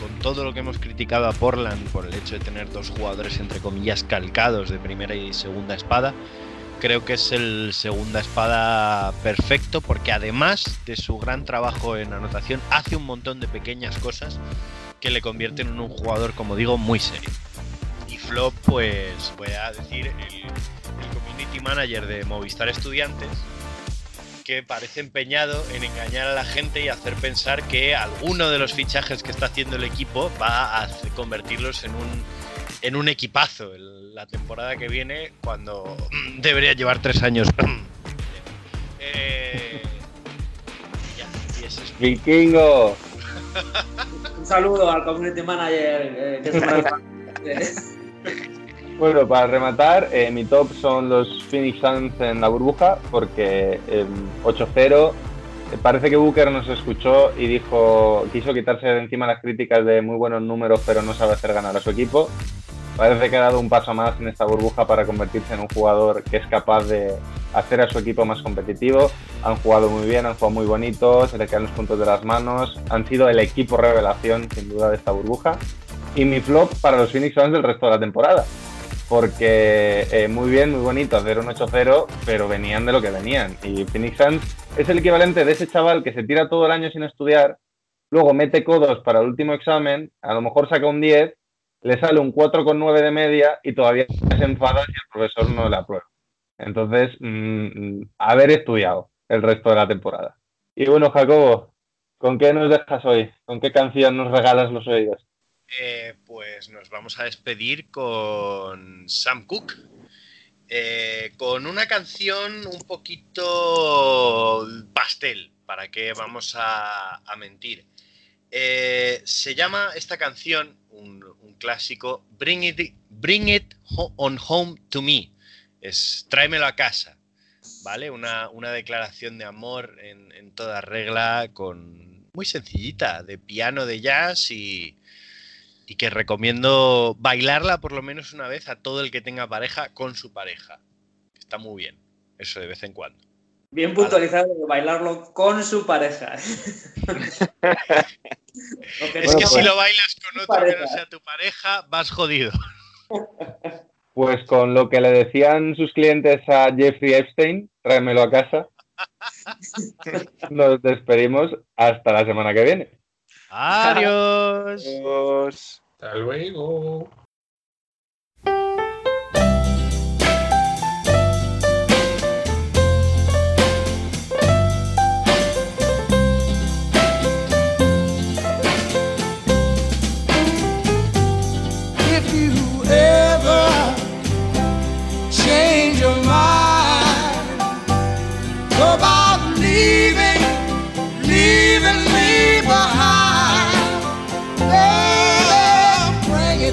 con todo lo que hemos criticado a Portland por el hecho de tener dos jugadores entre comillas calcados de primera y segunda espada, creo que es el segunda espada perfecto porque además de su gran trabajo en anotación hace un montón de pequeñas cosas que le convierten en un jugador, como digo, muy serio. Y Flop, pues voy a decir, el, el community manager de Movistar Estudiantes, que parece empeñado en engañar a la gente y hacer pensar que alguno de los fichajes que está haciendo el equipo va a convertirlos en un, en un equipazo la temporada que viene cuando debería llevar tres años. eh, ya, y ese es... ¡Vikingo! Un saludo al community manager. Eh, que bueno, para rematar, eh, mi top son los Phoenix Suns en la burbuja, porque eh, 8-0. Parece que Booker nos escuchó y dijo, quiso quitarse de encima las críticas de muy buenos números, pero no sabe hacer ganar a su equipo. Parece que ha dado un paso más en esta burbuja para convertirse en un jugador que es capaz de hacer a su equipo más competitivo. Han jugado muy bien, han jugado muy bonito, se le quedan los puntos de las manos. Han sido el equipo revelación, sin duda, de esta burbuja. Y mi flop para los Phoenix Suns del resto de la temporada. Porque eh, muy bien, muy bonito hacer un 8-0, pero venían de lo que venían. Y Phoenix Suns es el equivalente de ese chaval que se tira todo el año sin estudiar, luego mete codos para el último examen, a lo mejor saca un 10 le sale un 4,9 de media y todavía se enfada si el profesor no le aprueba. Entonces, mmm, haber estudiado el resto de la temporada. Y bueno, Jacobo, ¿con qué nos dejas hoy? ¿Con qué canción nos regalas los oídos? Eh, pues nos vamos a despedir con Sam Cooke. Eh, con una canción un poquito pastel, ¿para qué vamos a, a mentir? Eh, se llama esta canción, un, clásico, Bring It, Bring It On Home to Me. Es tráemelo a casa, ¿vale? Una, una declaración de amor en, en, toda regla, con muy sencillita, de piano de jazz y, y que recomiendo bailarla por lo menos una vez a todo el que tenga pareja con su pareja. Está muy bien, eso de vez en cuando. Bien puntualizado de bailarlo con su pareja. es que si lo bailas con otro pareja. que no sea tu pareja, vas jodido. Pues con lo que le decían sus clientes a Jeffrey Epstein, tráemelo a casa. Nos despedimos hasta la semana que viene. Adiós. Adiós. Hasta luego.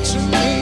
to me.